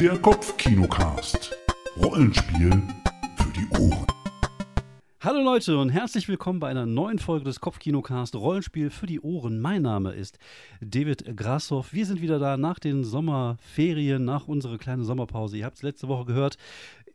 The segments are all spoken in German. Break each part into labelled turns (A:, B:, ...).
A: Der Kopfkinocast. Rollenspiel für die Ohren.
B: Hallo Leute und herzlich willkommen bei einer neuen Folge des Kopfkinocast Rollenspiel für die Ohren. Mein Name ist David Grassoff. Wir sind wieder da nach den Sommerferien, nach unserer kleinen Sommerpause. Ihr habt es letzte Woche gehört.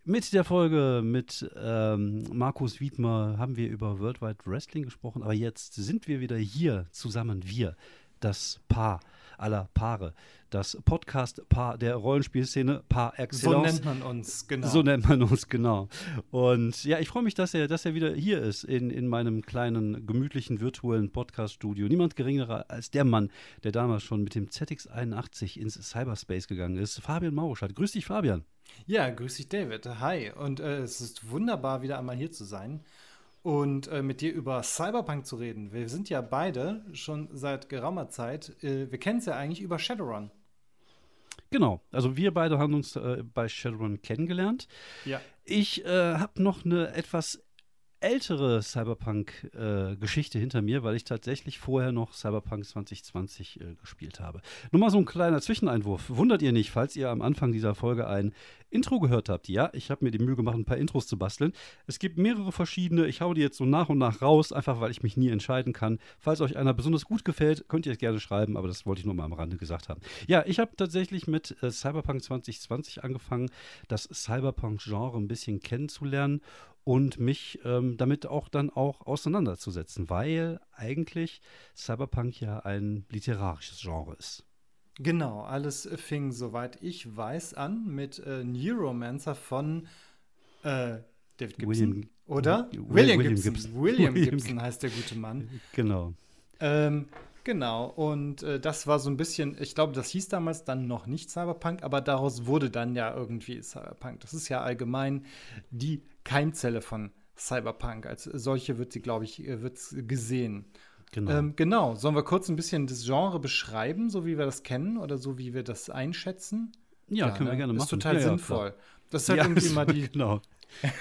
B: Mit der Folge mit ähm, Markus Wiedmer haben wir über Worldwide Wrestling gesprochen, aber jetzt sind wir wieder hier zusammen, wir, das Paar aller Paare, das Podcast-Paar der Rollenspielszene, Paar Excellence.
C: So nennt man uns, genau.
B: So nennt man uns, genau. Und ja, ich freue mich, dass er, dass er wieder hier ist in, in meinem kleinen, gemütlichen, virtuellen Podcast-Studio. Niemand geringerer als der Mann, der damals schon mit dem ZX81 ins Cyberspace gegangen ist, Fabian Mauruschat. Grüß dich, Fabian.
C: Ja, grüß dich, David. Hi. Und äh, es ist wunderbar, wieder einmal hier zu sein und äh, mit dir über Cyberpunk zu reden. Wir sind ja beide schon seit geraumer Zeit, äh, wir kennen es ja eigentlich über Shadowrun.
B: Genau, also wir beide haben uns äh, bei Shadowrun kennengelernt.
C: Ja.
B: Ich äh, habe noch eine etwas ältere Cyberpunk-Geschichte äh, hinter mir, weil ich tatsächlich vorher noch Cyberpunk 2020 äh, gespielt habe. Nur mal so ein kleiner Zwischeneinwurf. Wundert ihr nicht, falls ihr am Anfang dieser Folge ein Intro gehört habt. Ja, ich habe mir die Mühe gemacht, ein paar Intros zu basteln. Es gibt mehrere verschiedene. Ich hau die jetzt so nach und nach raus, einfach weil ich mich nie entscheiden kann. Falls euch einer besonders gut gefällt, könnt ihr es gerne schreiben, aber das wollte ich nur mal am Rande gesagt haben. Ja, ich habe tatsächlich mit äh, Cyberpunk 2020 angefangen, das Cyberpunk-Genre ein bisschen kennenzulernen und mich ähm, damit auch dann auch auseinanderzusetzen, weil eigentlich Cyberpunk ja ein literarisches Genre ist.
C: Genau, alles fing, soweit ich weiß, an mit äh, Neuromancer von äh, David Gibson.
B: William,
C: oder?
B: William,
C: William, Gibson.
B: Gibson.
C: William
B: William
C: Gibson heißt der gute Mann.
B: Genau.
C: Ähm, genau, und äh, das war so ein bisschen, ich glaube, das hieß damals dann noch nicht Cyberpunk, aber daraus wurde dann ja irgendwie Cyberpunk. Das ist ja allgemein die Keimzelle von Cyberpunk. Als solche wird sie, glaube ich, äh, wird gesehen.
B: Genau.
C: Ähm, genau. Sollen wir kurz ein bisschen das Genre beschreiben, so wie wir das kennen oder so wie wir das einschätzen?
B: ja, können wir
C: ne?
B: gerne machen.
C: Ist total
B: ja, ja,
C: sinnvoll.
B: klar.
C: das ist halt
B: Ja,
C: irgendwie immer die,
B: genau.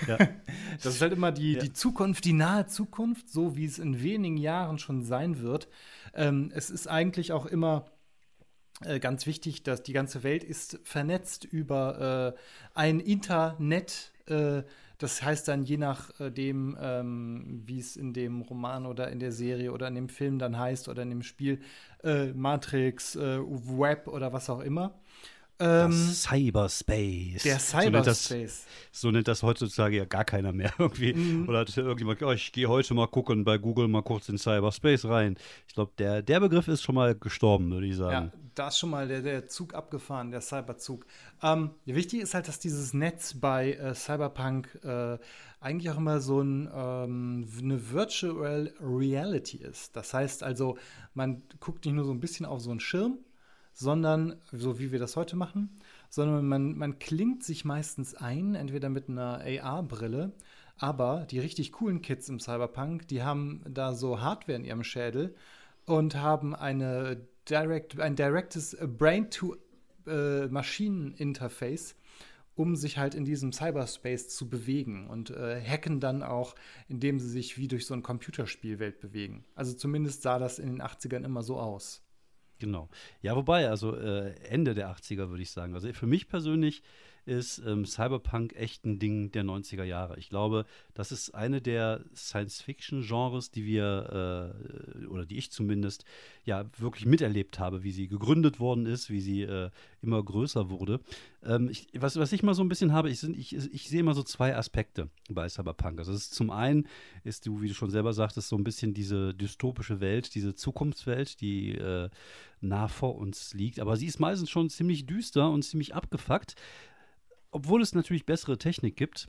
B: Ja.
C: das ist halt immer die,
B: Ja.
C: die Zukunft, die nahe Zukunft, so wie es in wenigen Jahren schon sein wird. Ähm, es ist eigentlich auch immer äh, ganz wichtig, dass die ganze Welt ist vernetzt über äh, ein Internet. Äh, das heißt dann je nachdem, ähm, wie es in dem Roman oder in der Serie oder in dem Film dann heißt oder in dem Spiel, äh, Matrix, äh, Web oder was auch immer. Ähm,
B: Das Cyberspace.
C: der
B: So nennt, das,
C: Cyberspace.
B: so nennt das heutzutage ja gar keiner mehr irgendwie.
C: Mhm.
B: Oder hat irgendjemand, oh, ich gehe heute mal gucken bei Google mal kurz in Cyberspace rein. Ich glaube, der, der Begriff ist schon mal gestorben, würde ich sagen.
C: Ja, da ist schon mal der, der Zug abgefahren, der Cyberzug. Ähm, wichtig ist halt, dass dieses Netz bei äh, Cyberpunk äh, eigentlich auch immer so ein, ähm, eine Virtual Reality ist. Das heißt also, man guckt nicht nur so ein bisschen auf so einen Schirm, sondern, so wie wir das heute machen, sondern man, man klingt sich meistens ein, entweder mit einer AR-Brille, aber die richtig coolen Kids im Cyberpunk, die haben da so Hardware in ihrem Schädel und haben eine direct, ein direktes Brain-to-Maschinen-Interface, um sich halt in diesem Cyberspace zu bewegen und äh, hacken dann auch, indem sie sich wie durch so eine Computerspielwelt bewegen. Also zumindest sah das in den 80ern immer so aus.
B: Genau. Ja, wobei, also äh, Ende der 80er würde ich sagen. Also für mich persönlich ist ähm, Cyberpunk echt ein Ding der 90er Jahre. Ich glaube, das ist eine der Science-Fiction-Genres, die wir, äh, oder die ich zumindest, ja, wirklich miterlebt habe, wie sie gegründet worden ist, wie sie äh, immer größer wurde. Ähm, ich, was, was ich mal so ein bisschen habe, ich, ich, ich sehe immer so zwei Aspekte bei Cyberpunk. Also zum einen ist wie du schon selber sagtest, so ein bisschen diese dystopische Welt, diese Zukunftswelt, die äh, nah vor uns liegt. Aber sie ist meistens schon ziemlich düster und ziemlich abgefuckt, obwohl es natürlich bessere Technik gibt.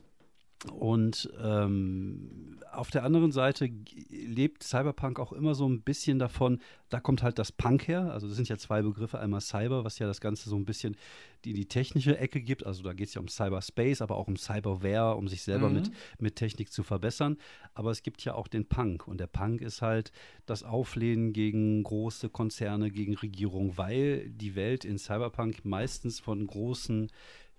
B: Und ähm, auf der anderen Seite lebt Cyberpunk auch immer so ein bisschen davon, da kommt halt das Punk her. Also das sind ja zwei Begriffe, einmal Cyber, was ja das Ganze so ein bisschen die, die technische Ecke gibt. Also da geht es ja um Cyberspace, aber auch um Cyberware, um sich selber
C: Mhm.
B: mit, mit Technik zu verbessern. Aber es gibt ja auch den Punk. Und der Punk ist halt das Auflehnen gegen große Konzerne, gegen Regierung, weil die Welt in Cyberpunk meistens von großen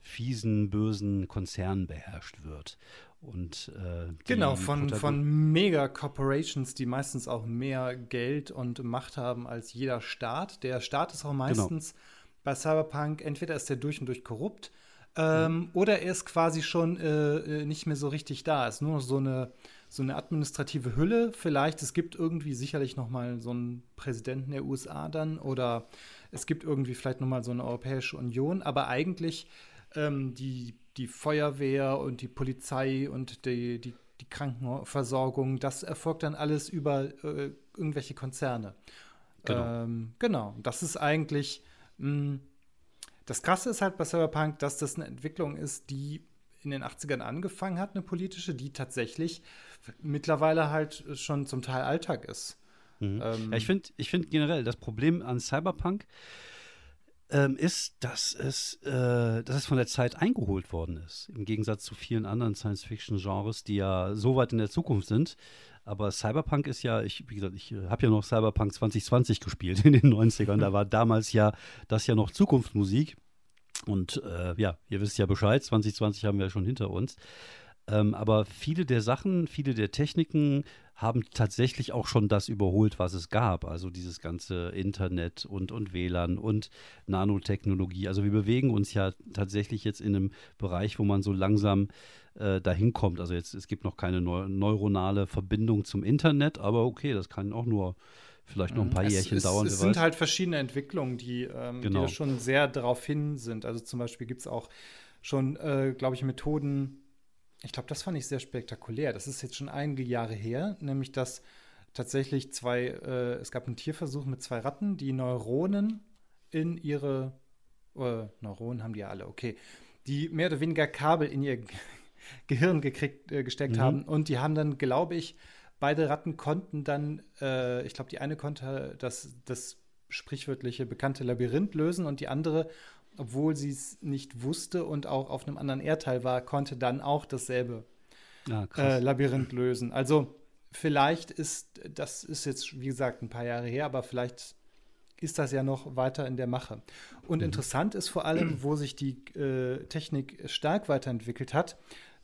B: fiesen, bösen Konzernen beherrscht wird. Und äh,
C: Genau, von,
B: Protagon-
C: von Mega-Corporations, die meistens auch mehr Geld und Macht haben als jeder Staat. Der Staat ist auch
B: Genau.
C: meistens bei Cyberpunk, entweder ist der durch und durch korrupt ähm, mhm. oder er ist quasi schon äh, äh, nicht mehr so richtig da. Es ist nur so eine, so eine administrative Hülle. Vielleicht, es gibt irgendwie sicherlich noch mal so einen Präsidenten der USA dann oder es gibt irgendwie vielleicht noch mal so eine Europäische Union. Aber eigentlich ähm, die, die Feuerwehr und die Polizei und die, die, die Krankenversorgung, das erfolgt dann alles über äh, irgendwelche Konzerne. Genau. Ähm, genau. Das ist eigentlich mh, hm, das Krasse ist halt bei Cyberpunk, dass das eine Entwicklung ist, die in den 80ern angefangen hat, eine politische, die tatsächlich mittlerweile halt schon zum Teil Alltag ist.
B: Mhm. Ähm, ja, ich finde ich find generell, das Problem an Cyberpunk ähm, ist, dass es, äh, dass es von der Zeit eingeholt worden ist. Im Gegensatz zu vielen anderen Science-Fiction-Genres, die ja so weit in der Zukunft sind. Aber Cyberpunk ist ja, ich, wie gesagt, ich äh, habe ja noch Cyberpunk 2020 gespielt in den 90ern. Da war damals ja das ja noch Zukunftsmusik. Und äh, ja, ihr wisst ja Bescheid, 2020 haben wir ja schon hinter uns. Ähm, aber viele der Sachen, viele der Techniken haben tatsächlich auch schon das überholt, was es gab. Also dieses ganze Internet und, und WLAN und Nanotechnologie. Also wir bewegen uns ja tatsächlich jetzt in einem Bereich, wo man so langsam äh, dahin kommt. Also jetzt, es gibt noch keine neu neuronale Verbindung zum Internet, aber okay, das kann auch nur vielleicht noch ein paar es, Jährchen
C: es,
B: dauern.
C: Es sind weiß. halt verschiedene Entwicklungen, die, ähm, genau. die schon sehr darauf hin sind. Also zum Beispiel gibt es auch schon, äh, glaube ich, Methoden, ich glaube, das fand ich sehr spektakulär. Das ist jetzt schon einige Jahre her, nämlich dass tatsächlich zwei, äh, es gab einen Tierversuch mit zwei Ratten, die Neuronen in ihre, äh, Neuronen haben die ja alle, okay, die mehr oder weniger Kabel in ihr Gehirn gekriegt, äh, gesteckt mhm. haben. Und die haben dann, glaube ich, beide Ratten konnten dann, äh, ich glaube, die eine konnte das, das sprichwörtliche bekannte Labyrinth lösen und die andere, obwohl sie es nicht wusste und auch auf einem anderen Erdteil war, konnte dann auch dasselbe ah, äh, Labyrinth lösen. Also vielleicht ist, das ist jetzt, wie gesagt, ein paar Jahre her, aber vielleicht ist das ja noch weiter in der Mache. Und mhm. interessant ist vor allem, wo sich die äh, Technik stark weiterentwickelt hat,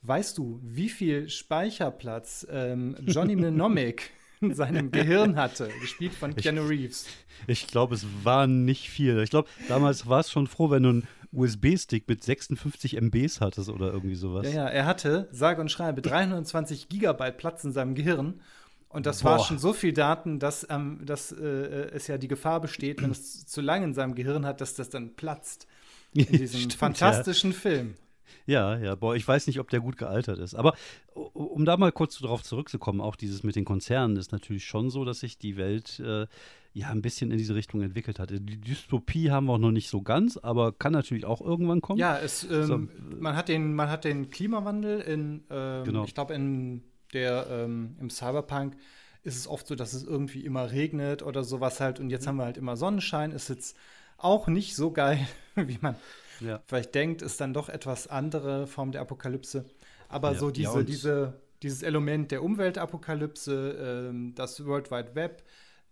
C: Weißt du, wie viel Speicherplatz ähm, Johnny Mnemonic in seinem Gehirn hatte, gespielt von Keanu Reeves?
B: Ich, ich glaube, es war nicht viel. Ich glaube, damals war es schon froh, wenn du einen USB-Stick mit 56 MBs hattest oder irgendwie sowas.
C: Ja, ja, er hatte, sage und schreibe, 320 Gigabyte Platz in seinem Gehirn. Und das Boah. war schon so viel Daten, dass, ähm, dass äh, es ja die Gefahr besteht, wenn es zu lange in seinem Gehirn hat, dass das dann platzt. In diesem Stimmt, fantastischen ja. Film.
B: Ja, ja, boah, ich weiß nicht, ob der gut gealtert ist. Aber um da mal kurz darauf zurückzukommen, auch dieses mit den Konzernen ist natürlich schon so, dass sich die Welt äh, ja ein bisschen in diese Richtung entwickelt hat. Die Dystopie haben wir auch noch nicht so ganz, aber kann natürlich auch irgendwann kommen.
C: Ja, es, ähm, so, man, hat den, man hat den Klimawandel in, ähm, genau. ich glaube, in der, ähm, im Cyberpunk ist es oft so, dass es irgendwie immer regnet oder sowas halt. Und jetzt mhm. haben wir halt immer Sonnenschein. Ist jetzt auch nicht so geil, wie man ja. vielleicht denkt, ist dann doch etwas andere Form der Apokalypse. Aber ja, so diese, ja, diese, dieses Element der Umweltapokalypse, ähm, das World Wide Web,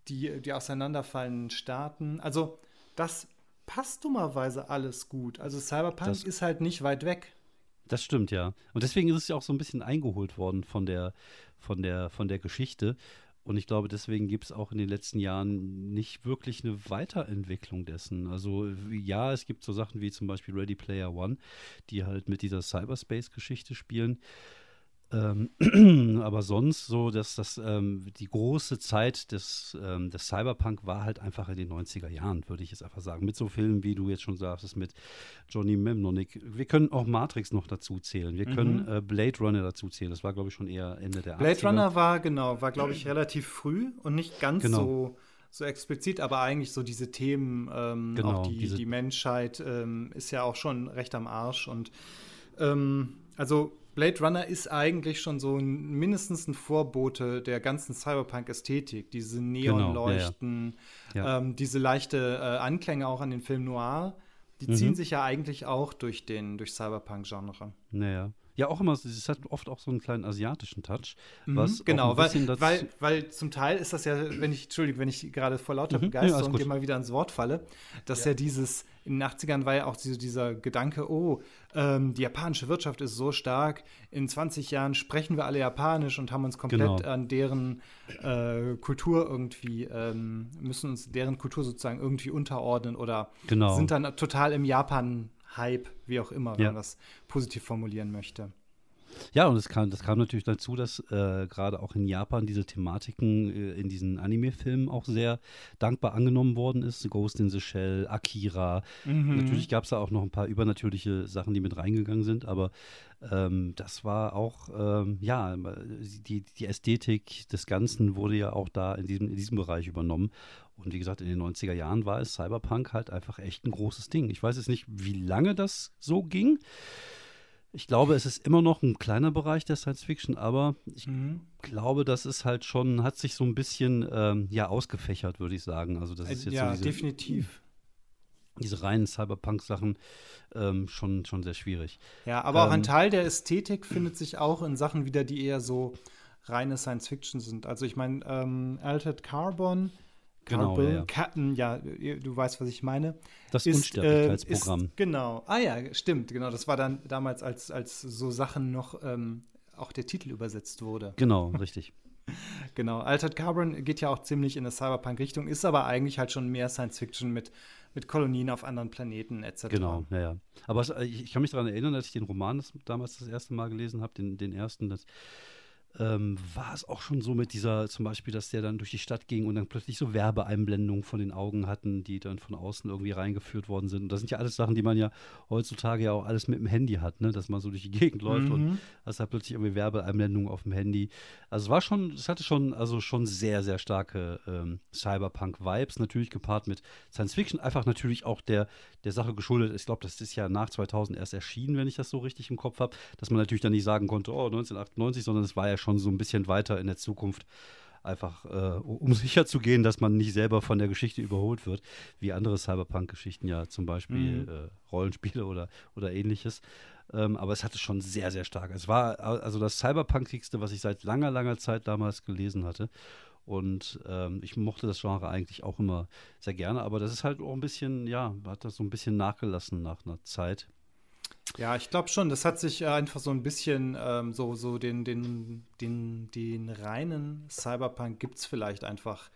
C: die, die auseinanderfallenden Staaten, also das passt dummerweise alles gut. Also Cyberpunk das, ist halt nicht weit weg.
B: Das stimmt, ja. Und deswegen ist es ja auch so ein bisschen eingeholt worden von der, von der, von der Geschichte. Und ich glaube, deswegen gibt es auch in den letzten Jahren nicht wirklich eine Weiterentwicklung dessen. Also ja, es gibt so Sachen wie zum Beispiel Ready Player One, die halt mit dieser Cyberspace-Geschichte spielen. Ähm, aber sonst so, dass das ähm, die große Zeit des, ähm, des Cyberpunk war halt einfach in den 90er Jahren, würde ich jetzt einfach sagen. Mit so Filmen, wie du jetzt schon sagst, mit Johnny Memnonic. Wir können auch Matrix noch dazu zählen. Wir können mhm. äh, Blade Runner dazu zählen. Das war, glaube ich, schon eher Ende der
C: Blade 80er. Runner war, genau, war, glaube ich, relativ früh und nicht ganz genau. so so explizit, aber eigentlich so diese Themen, ähm, genau, auch die, die Menschheit ähm, ist ja auch schon recht am Arsch und ähm, also Blade Runner ist eigentlich schon so ein, mindestens ein Vorbote der ganzen Cyberpunk-Ästhetik. Diese Neonleuchten, genau, ja, ja. ähm, diese leichte äh, Anklänge auch an den Film Noir, die mhm. ziehen sich ja eigentlich auch durch den durch Cyberpunk-Genre.
B: Naja. Ja, auch immer, es hat oft auch so einen kleinen asiatischen Touch.
C: Mhm, genau, weil, weil, weil zum Teil ist das ja, wenn ich, Entschuldigung, wenn ich gerade vor lauter mhm, Begeisterung ja, dir mal wieder ins Wort falle, dass ja. ja dieses in den 80ern war ja auch diese, dieser Gedanke, oh, ähm, die japanische Wirtschaft ist so stark, in 20 Jahren sprechen wir alle Japanisch und haben uns komplett
B: Genau.
C: an deren äh, Kultur irgendwie, ähm, müssen uns deren Kultur sozusagen irgendwie unterordnen oder
B: Genau.
C: sind dann total im Japan-Hype, wie auch immer, wenn
B: Ja.
C: man das positiv formulieren möchte.
B: Ja, und es kam, das kam natürlich dazu, dass äh, gerade auch in Japan diese Thematiken äh, in diesen Anime-Filmen auch sehr dankbar angenommen worden ist. Ghost in the Shell, Akira. Natürlich gab es da auch noch ein paar übernatürliche Sachen, die mit reingegangen sind, aber ähm, das war auch, ähm, ja, die, die Ästhetik des Ganzen wurde ja auch da in diesem, in diesem Bereich übernommen. Und wie gesagt, in den 90er Jahren war es Cyberpunk halt einfach echt ein großes Ding. Ich weiß jetzt nicht, wie lange das so ging. Ich glaube, es ist immer noch ein kleiner Bereich der Science Fiction, aber ich
C: Mhm.
B: glaube, das ist halt schon, hat sich so ein bisschen ähm, ja ausgefächert, würde ich sagen. Also das ist jetzt
C: ja,
B: so diese,
C: definitiv.
B: diese reinen Cyberpunk-Sachen ähm, schon, schon sehr schwierig.
C: Ja, aber auch ein
B: Ähm,
C: Teil der Ästhetik findet sich auch in Sachen wieder, die eher so reine Science Fiction sind. Also ich meine, ähm, Altered Carbon,
B: Genau, ja.
C: Ca- ja, du weißt, was ich meine.
B: Das
C: ist,
B: Unsterblichkeitsprogramm.
C: Äh, ist, genau. Ah ja, stimmt, genau. Das war dann damals, als, als so Sachen noch ähm, auch der Titel übersetzt wurde.
B: Genau, richtig.
C: Genau. Altered Carbon geht ja auch ziemlich in eine Cyberpunk-Richtung, ist aber eigentlich halt schon mehr Science Fiction mit, mit Kolonien auf anderen Planeten etc.
B: Genau, ja, ja. Aber ich, ich kann mich daran erinnern, als ich den Roman das, damals das erste Mal gelesen habe, den, den ersten, das ähm, war es auch schon so mit dieser, zum Beispiel, dass der dann durch die Stadt ging und dann plötzlich so Werbeeinblendungen von den Augen hatten, die dann von außen irgendwie reingeführt worden sind. Und das sind ja alles Sachen, die man ja heutzutage ja auch alles mit dem Handy hat, ne? dass man so durch die Gegend läuft und hast halt plötzlich irgendwie Werbeeinblendungen auf dem Handy. Also es war schon, es hatte schon, also schon sehr, sehr starke ähm, Cyberpunk-Vibes, natürlich gepaart mit Science Fiction, einfach natürlich auch der, der Sache geschuldet. Ich glaube, das ist ja nach 2000 erst erschienen, wenn ich das so richtig im Kopf habe, dass man natürlich dann nicht sagen konnte, oh, 1998, sondern es war ja schon so ein bisschen weiter in der Zukunft. Einfach, äh, um sicher zu gehen, dass man nicht selber von der Geschichte überholt wird, wie andere Cyberpunk-Geschichten ja zum Beispiel
C: Mhm.
B: äh, Rollenspiele oder, oder ähnliches. Ähm, aber es hatte schon sehr, sehr stark. Es war also das Cyberpunkigste, was ich seit langer, langer Zeit damals gelesen hatte. Und ähm, ich mochte das Genre eigentlich auch immer sehr gerne, aber das ist halt auch ein bisschen, ja, hat das so ein bisschen nachgelassen nach einer Zeit.
C: Ja, ich glaube schon. Das hat sich äh, einfach so ein bisschen ähm, so, so den, den, den, den reinen Cyberpunk gibt es vielleicht einfach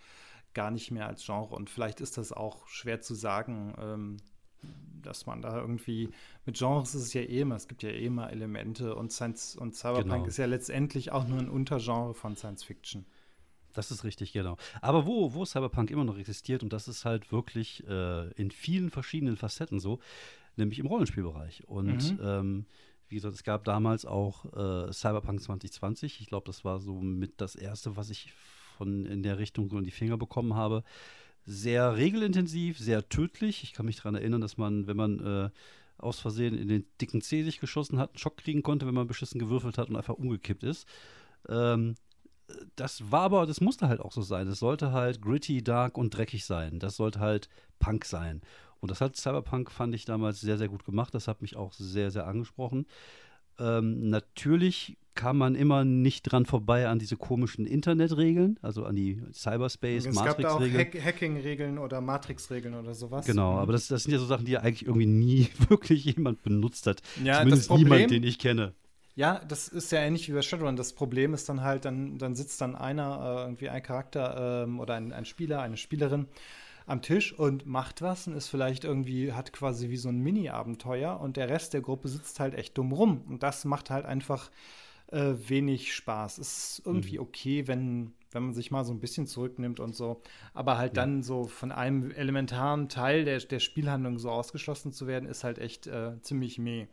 C: gar nicht mehr als Genre. Und vielleicht ist das auch schwer zu sagen, ähm, dass man da irgendwie mit Genres ist es ja eh immer, es gibt ja eh immer Elemente und Science und Cyberpunk
B: Genau.
C: ist ja letztendlich auch nur ein Untergenre von Science Fiction.
B: Das ist richtig, genau. Aber wo, wo Cyberpunk immer noch existiert, und das ist halt wirklich äh, in vielen verschiedenen Facetten so, nämlich im Rollenspielbereich. Und
C: Mhm.
B: ähm, wie gesagt, es gab damals auch äh, Cyberpunk 2020. Ich glaube, das war so mit das erste, was ich von in der Richtung so in die Finger bekommen habe. Sehr regelintensiv, sehr tödlich. Ich kann mich daran erinnern, dass man, wenn man äh, aus Versehen in den dicken Zeh sich geschossen hat, einen Schock kriegen konnte, wenn man beschissen gewürfelt hat und einfach umgekippt ist. Ähm, das war aber, das musste halt auch so sein. Es sollte halt gritty, dark und dreckig sein. Das sollte halt Punk sein. Und das hat Cyberpunk, fand ich damals sehr, sehr gut gemacht. Das hat mich auch sehr, sehr angesprochen. Ähm, natürlich kam man immer nicht dran vorbei an diese komischen Internetregeln, also an die Cyberspace,
C: es gab da auch
B: Matrix-Regeln.
C: Hack Hacking-Regeln oder Matrix-Regeln oder sowas.
B: Genau, aber das, das sind ja so Sachen, die ja eigentlich irgendwie nie wirklich jemand benutzt hat.
C: Ja,
B: Zumindest
C: das Problem-
B: niemand, den ich kenne.
C: Ja, das ist ja ähnlich wie bei Shadowrun. Das Problem ist dann halt, dann, dann sitzt dann einer, äh, irgendwie ein Charakter ähm, oder ein, ein Spieler, eine Spielerin am Tisch und macht was und ist vielleicht irgendwie, hat quasi wie so ein Mini-Abenteuer und der Rest der Gruppe sitzt halt echt dumm rum. Und das macht halt einfach äh, wenig Spaß. Es ist irgendwie okay, wenn, wenn man sich mal so ein bisschen zurücknimmt und so. Aber halt dann so von einem elementaren Teil der, der Spielhandlung so ausgeschlossen zu werden, ist halt echt äh, ziemlich meh.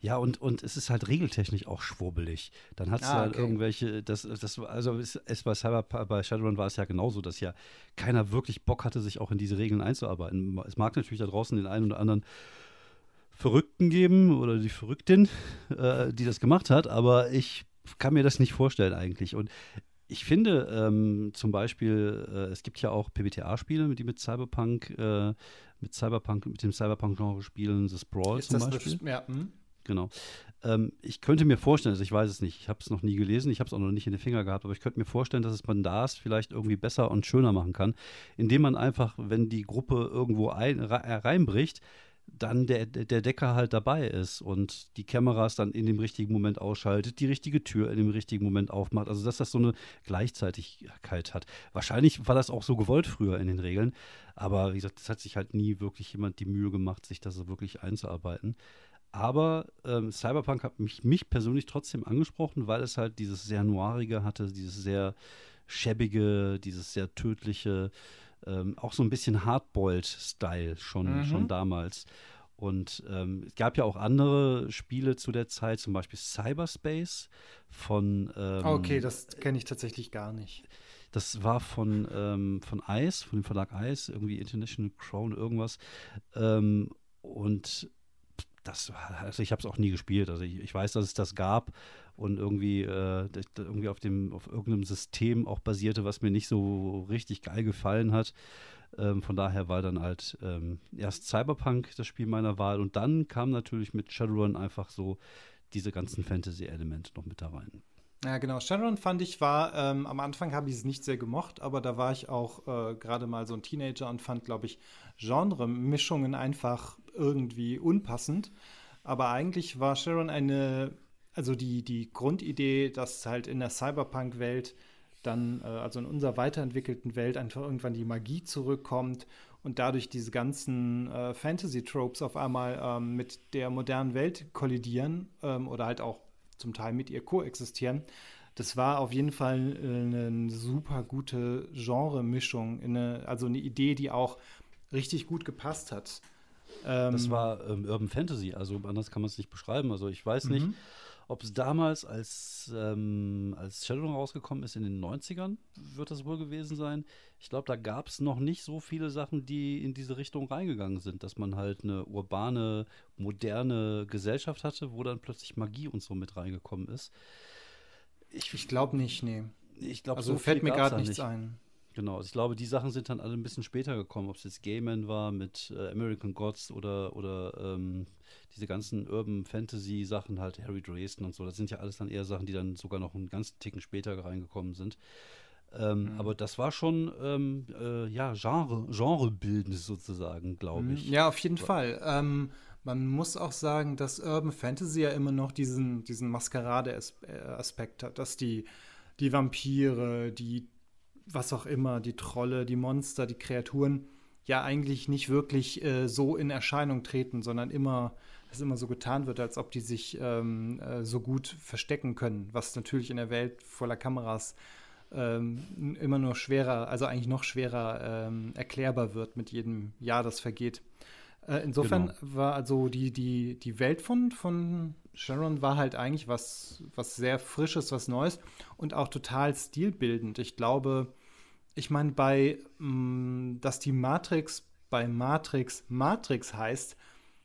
B: Ja, und, und es ist halt regeltechnisch auch schwurbelig. Dann hast
C: Ah,
B: du halt
C: okay.
B: irgendwelche, das, das, also es, es bei Cyber, bei Shadowrun war es ja genauso, dass ja keiner wirklich Bock hatte, sich auch in diese Regeln einzuarbeiten. Es mag natürlich da draußen den einen oder anderen Verrückten geben oder die Verrücktin, äh, die das gemacht hat, aber ich kann mir das nicht vorstellen eigentlich. Und ich finde ähm, zum Beispiel, äh, es gibt ja auch PBTA-Spiele, die mit Cyberpunk, äh, mit Cyberpunk, mit dem Cyberpunk-Genre spielen, The Sprawl
C: Ist
B: zum
C: das
B: Beispiel.
C: eine, ja, hm?
B: Genau. Ähm, ich könnte mir vorstellen, also ich weiß es nicht, ich habe es noch nie gelesen, ich habe es auch noch nicht in den Finger gehabt, aber ich könnte mir vorstellen, dass es man das vielleicht irgendwie besser und schöner machen kann, indem man einfach, wenn die Gruppe irgendwo ein, reinbricht, dann der, der Decker halt dabei ist und die Kameras dann in dem richtigen Moment ausschaltet, die richtige Tür in dem richtigen Moment aufmacht. Also dass das so eine Gleichzeitigkeit hat. Wahrscheinlich war das auch so gewollt früher in den Regeln, aber wie gesagt, es hat sich halt nie wirklich jemand die Mühe gemacht, sich das so wirklich einzuarbeiten. Aber ähm, Cyberpunk hat mich, mich persönlich trotzdem angesprochen, weil es halt dieses sehr noirige hatte, dieses sehr schäbige, dieses sehr tödliche, ähm, auch so ein bisschen Hardboiled-Style schon, mhm. schon damals. Und ähm, es gab ja auch andere Spiele zu der Zeit, zum Beispiel Cyberspace von. Ähm,
C: okay, das kenne ich tatsächlich gar nicht.
B: Das war von, ähm, von ICE, von dem Verlag ICE, irgendwie International Crown, irgendwas. Ähm, und das, also ich habe es auch nie gespielt. Also ich, ich, weiß, dass es das gab und irgendwie, äh, irgendwie auf dem, auf irgendeinem System auch basierte, was mir nicht so richtig geil gefallen hat. Ähm, von daher war dann halt ähm, erst Cyberpunk das Spiel meiner Wahl und dann kam natürlich mit Shadowrun einfach so diese ganzen Fantasy-Elemente noch mit da rein.
C: Ja, genau. Shadowrun fand ich war, ähm, am Anfang habe ich es nicht sehr gemocht, aber da war ich auch äh, gerade mal so ein Teenager und fand, glaube ich, Genre-Mischungen einfach irgendwie unpassend. Aber eigentlich war Sharon eine, also die, die Grundidee, dass halt in der Cyberpunk-Welt dann, äh, also in unserer weiterentwickelten Welt, einfach irgendwann die Magie zurückkommt und dadurch diese ganzen äh, Fantasy-Tropes auf einmal ähm, mit der modernen Welt kollidieren ähm, oder halt auch zum Teil mit ihr koexistieren. Das war auf jeden Fall äh, eine super gute Genre-Mischung, also eine Idee, die auch richtig gut gepasst hat.
B: Ähm, das war ähm, Urban Fantasy, also anders kann man es nicht beschreiben. Also ich weiß nicht, mhm. ob es damals, als, ähm, als Shadowrun rausgekommen ist in den 90ern, wird das wohl gewesen sein. Ich glaube, da gab es noch nicht so viele Sachen, die in diese Richtung reingegangen sind, dass man halt eine urbane, moderne Gesellschaft hatte, wo dann plötzlich Magie und so mit reingekommen ist.
C: Ich, ich glaube nicht, nee.
B: Ich glaube,
C: also so fällt mir gerade nichts nicht. ein.
B: Genau, also ich glaube, die Sachen sind dann alle ein bisschen später gekommen, ob es jetzt Gayman war mit äh, American Gods oder, oder ähm, diese ganzen Urban Fantasy Sachen, halt Harry Dresden und so. Das sind ja alles dann eher Sachen, die dann sogar noch einen ganzen Ticken später reingekommen sind. Ähm, mhm. Aber das war schon, ähm, äh, ja, Genre, Genrebildend sozusagen, glaube mhm. ich.
C: Ja, auf jeden Fall. Ähm, man muss auch sagen, dass Urban Fantasy ja immer noch diesen, diesen Maskerade-Aspekt hat, dass die, die Vampire, die was auch immer, die Trolle, die Monster, die Kreaturen ja eigentlich nicht wirklich äh, so in Erscheinung treten, sondern immer, dass immer so getan wird, als ob die sich ähm, äh, so gut verstecken können, was natürlich in der Welt voller Kameras ähm, immer nur schwerer, also eigentlich noch schwerer ähm, erklärbar wird mit jedem Jahr, das vergeht. Äh, insofern genau. war also die, die, die Welt von, von Sharon war halt eigentlich was, was sehr Frisches, was Neues und auch total stilbildend. Ich glaube, ich meine, bei, mh, mm, dass die Matrix bei Matrix Matrix heißt,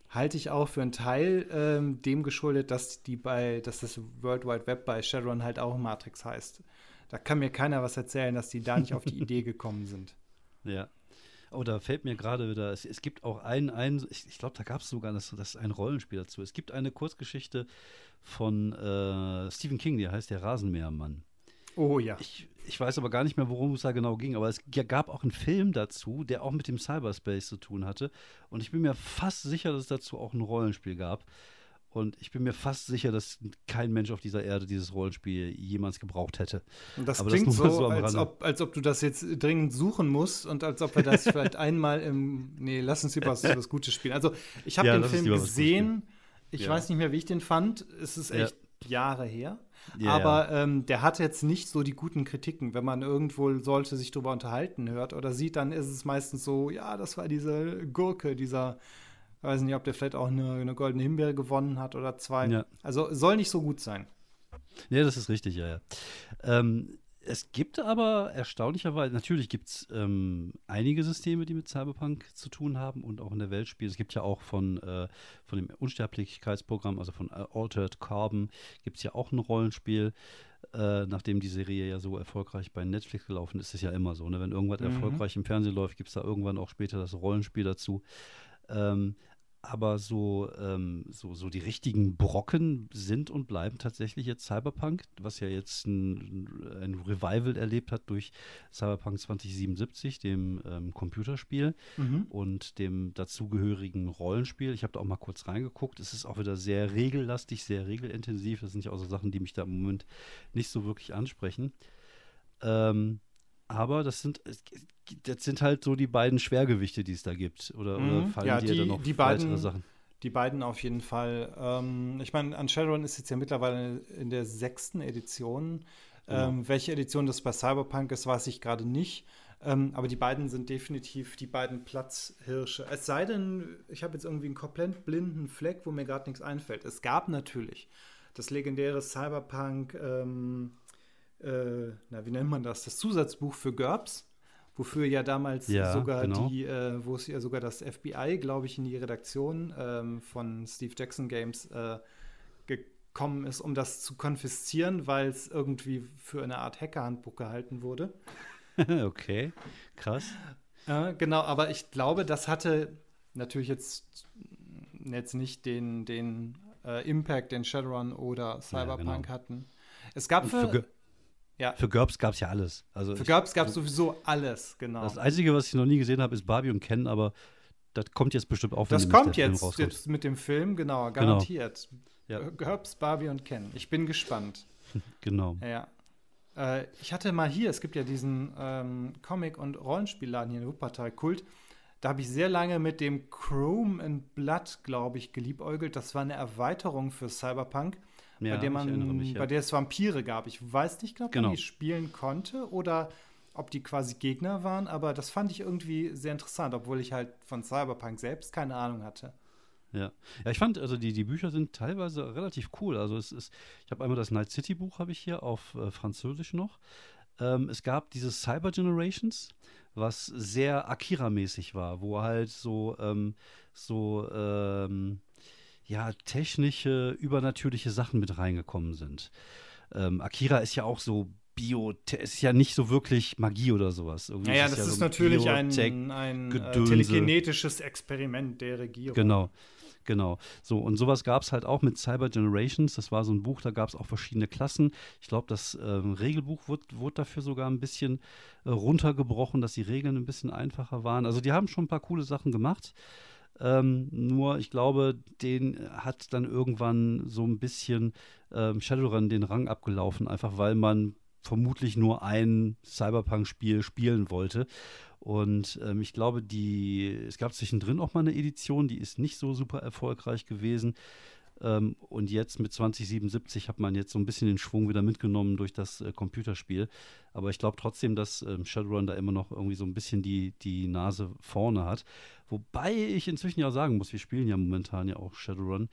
C: halte ich auch für einen Teil ähm, dem geschuldet, dass die bei, dass das World Wide Web bei Sharon halt auch Matrix heißt. Da kann mir keiner was erzählen, dass die da nicht auf die Idee gekommen sind.
B: Ja. Oh, da fällt mir gerade wieder, es, es, gibt auch einen, einen ich, ich glaube, da gab es sogar das, das ein Rollenspiel dazu. Es gibt eine Kurzgeschichte von äh, Stephen King, die heißt der Rasenmähermann.
C: Oh ja.
B: Ich, ich weiß aber gar nicht mehr, worum es da genau ging, aber es gab auch einen Film dazu, der auch mit dem Cyberspace zu tun hatte. Und ich bin mir fast sicher, dass es dazu auch ein Rollenspiel gab. Und ich bin mir fast sicher, dass kein Mensch auf dieser Erde dieses Rollenspiel jemals gebraucht hätte.
C: Und das Aber klingt das so, so als, ob, als ob du das jetzt dringend suchen musst und als ob wir das vielleicht einmal im. Nee, lass uns über was, was Gutes spielen. Also, ich habe ja, den Film gesehen. Ich ja. weiß nicht mehr, wie ich den fand. Es ist echt ja. Jahre her. Yeah, aber ähm, der hat jetzt nicht so die guten Kritiken. Wenn man irgendwo sollte sich darüber unterhalten hört oder sieht, dann ist es meistens so, ja, das war diese Gurke, dieser, weiß nicht, ob der vielleicht auch eine, eine goldene Himbeere gewonnen hat oder zwei. Ja. Also soll nicht so gut sein.
B: Ja, das ist richtig, ja, ja. Ähm, es gibt aber erstaunlicherweise, natürlich gibt es ähm, einige Systeme, die mit Cyberpunk zu tun haben und auch in der Welt spielen. Es gibt ja auch von, äh, von dem Unsterblichkeitsprogramm, also von Altered Carbon, gibt es ja auch ein Rollenspiel. Äh, nachdem die Serie ja so erfolgreich bei Netflix gelaufen ist, ist es ja immer so. Ne? Wenn irgendwas mhm. erfolgreich im Fernsehen läuft, gibt es da irgendwann auch später das Rollenspiel dazu. Ähm, aber so, ähm, so, so die richtigen Brocken sind und bleiben tatsächlich jetzt Cyberpunk, was ja jetzt ein, ein Revival erlebt hat durch Cyberpunk 2077, dem ähm, Computerspiel
C: Mhm.
B: und dem dazugehörigen Rollenspiel. Ich habe da auch mal kurz reingeguckt. Es ist auch wieder sehr regellastig, sehr regelintensiv. Das sind ja auch so Sachen, die mich da im Moment nicht so wirklich ansprechen. Ähm, aber das sind, das sind halt so die beiden Schwergewichte, die es da gibt. Oder, oder
C: Mhm.
B: fallen
C: Ja,
B: dir
C: die-
B: da noch
C: die
B: weitere
C: beiden-
B: Sachen?
C: Die beiden auf jeden Fall. Ähm, ich meine, an Shadowrun ist jetzt ja mittlerweile in der sechsten Edition.
B: Genau.
C: Ähm, welche Edition das bei Cyberpunk ist, weiß ich gerade nicht. Ähm, aber die beiden sind definitiv die beiden Platzhirsche. Es sei denn, ich habe jetzt irgendwie einen komplett blinden Fleck, wo mir gerade nichts einfällt. Es gab natürlich das legendäre Cyberpunk, ähm, äh, na, wie nennt man das? Das Zusatzbuch für GURPS, wofür ja damals
B: Ja,
C: sogar
B: genau.
C: die, äh, wo es ja sogar das FBI, glaube ich, in die Redaktion ähm, von Steve Jackson Games äh, gekommen ist, um das zu konfiszieren, weil es irgendwie für eine Art Hackerhandbuch gehalten wurde.
B: okay, krass.
C: Äh, genau, aber ich glaube, das hatte natürlich jetzt, jetzt nicht den, den äh, Impact, den Shadowrun oder Cyberpunk
B: genau.
C: hatten. Es gab für,
B: für,
C: ja,
B: für GURPS gab es ja alles. Also
C: für
B: ich-
C: GURPS gab es sowieso alles, genau.
B: Das Einzige, was ich noch nie gesehen habe, ist Barbie und Ken, aber das kommt jetzt bestimmt auch, wenn
C: Das kommt jetzt, jetzt mit dem Film, genau, garantiert.
B: Ja.
C: Äh, GURPS, Barbie und Ken. Ich bin gespannt.
B: Genau.
C: Ja. Äh, ich hatte mal hier, es gibt ja diesen ähm, Comic- und Rollenspielladen hier in Wuppertal, Kult. Da habe ich sehr lange mit dem Chrome and Blood, glaube ich, geliebäugelt. Das war eine Erweiterung für Cyberpunk,
B: Ja,
C: bei der man,
B: mich, ja.
C: bei der es Vampire gab. Ich weiß nicht, ob
B: Genau.
C: man die spielen konnte oder ob die quasi Gegner waren, aber das fand ich irgendwie sehr interessant, obwohl ich halt von Cyberpunk selbst keine Ahnung hatte.
B: Ja. ja, ich fand, also die, die Bücher sind teilweise relativ cool. Also es ist, ich habe einmal das Night City Buch habe ich hier auf äh, Französisch noch. Ähm, es gab dieses Cyber Generations, was sehr Akira-mäßig war, wo halt so, ähm, so, ähm, ja, technische, übernatürliche Sachen mit reingekommen sind. Ähm, Akira ist ja auch so Bio, ist ja nicht so wirklich Magie oder sowas. Irgendwie
C: Naja,
B: es
C: das
B: ja
C: ist
B: so
C: natürlich ein,
B: Biotech-
C: ein äh,
B: Gedönse.
C: telekinetisches Experiment der Regierung.
B: Genau, genau. So, und sowas gab es halt auch mit Cyber Generations. Das war so ein Buch, da gab es auch verschiedene Klassen. Ich glaube, das ähm, Regelbuch wurde, wurde dafür sogar ein bisschen äh, runtergebrochen, dass die Regeln ein bisschen einfacher waren. Also die haben schon ein paar coole Sachen gemacht. Ähm, nur, ich glaube, den hat dann irgendwann so ein bisschen ähm, Shadowrun den Rang abgelaufen, einfach weil man vermutlich nur ein Cyberpunk-Spiel spielen wollte. Und ähm, ich glaube, die, es gab zwischendrin auch mal eine Edition, die ist nicht so super erfolgreich gewesen. Ähm, und jetzt mit 2077 hat man jetzt so ein bisschen den Schwung wieder mitgenommen durch das äh, Computerspiel. Aber ich glaube trotzdem, dass ähm, Shadowrun da immer noch irgendwie so ein bisschen die, die Nase vorne hat. Wobei ich inzwischen ja sagen muss, wir spielen ja momentan ja auch Shadowrun.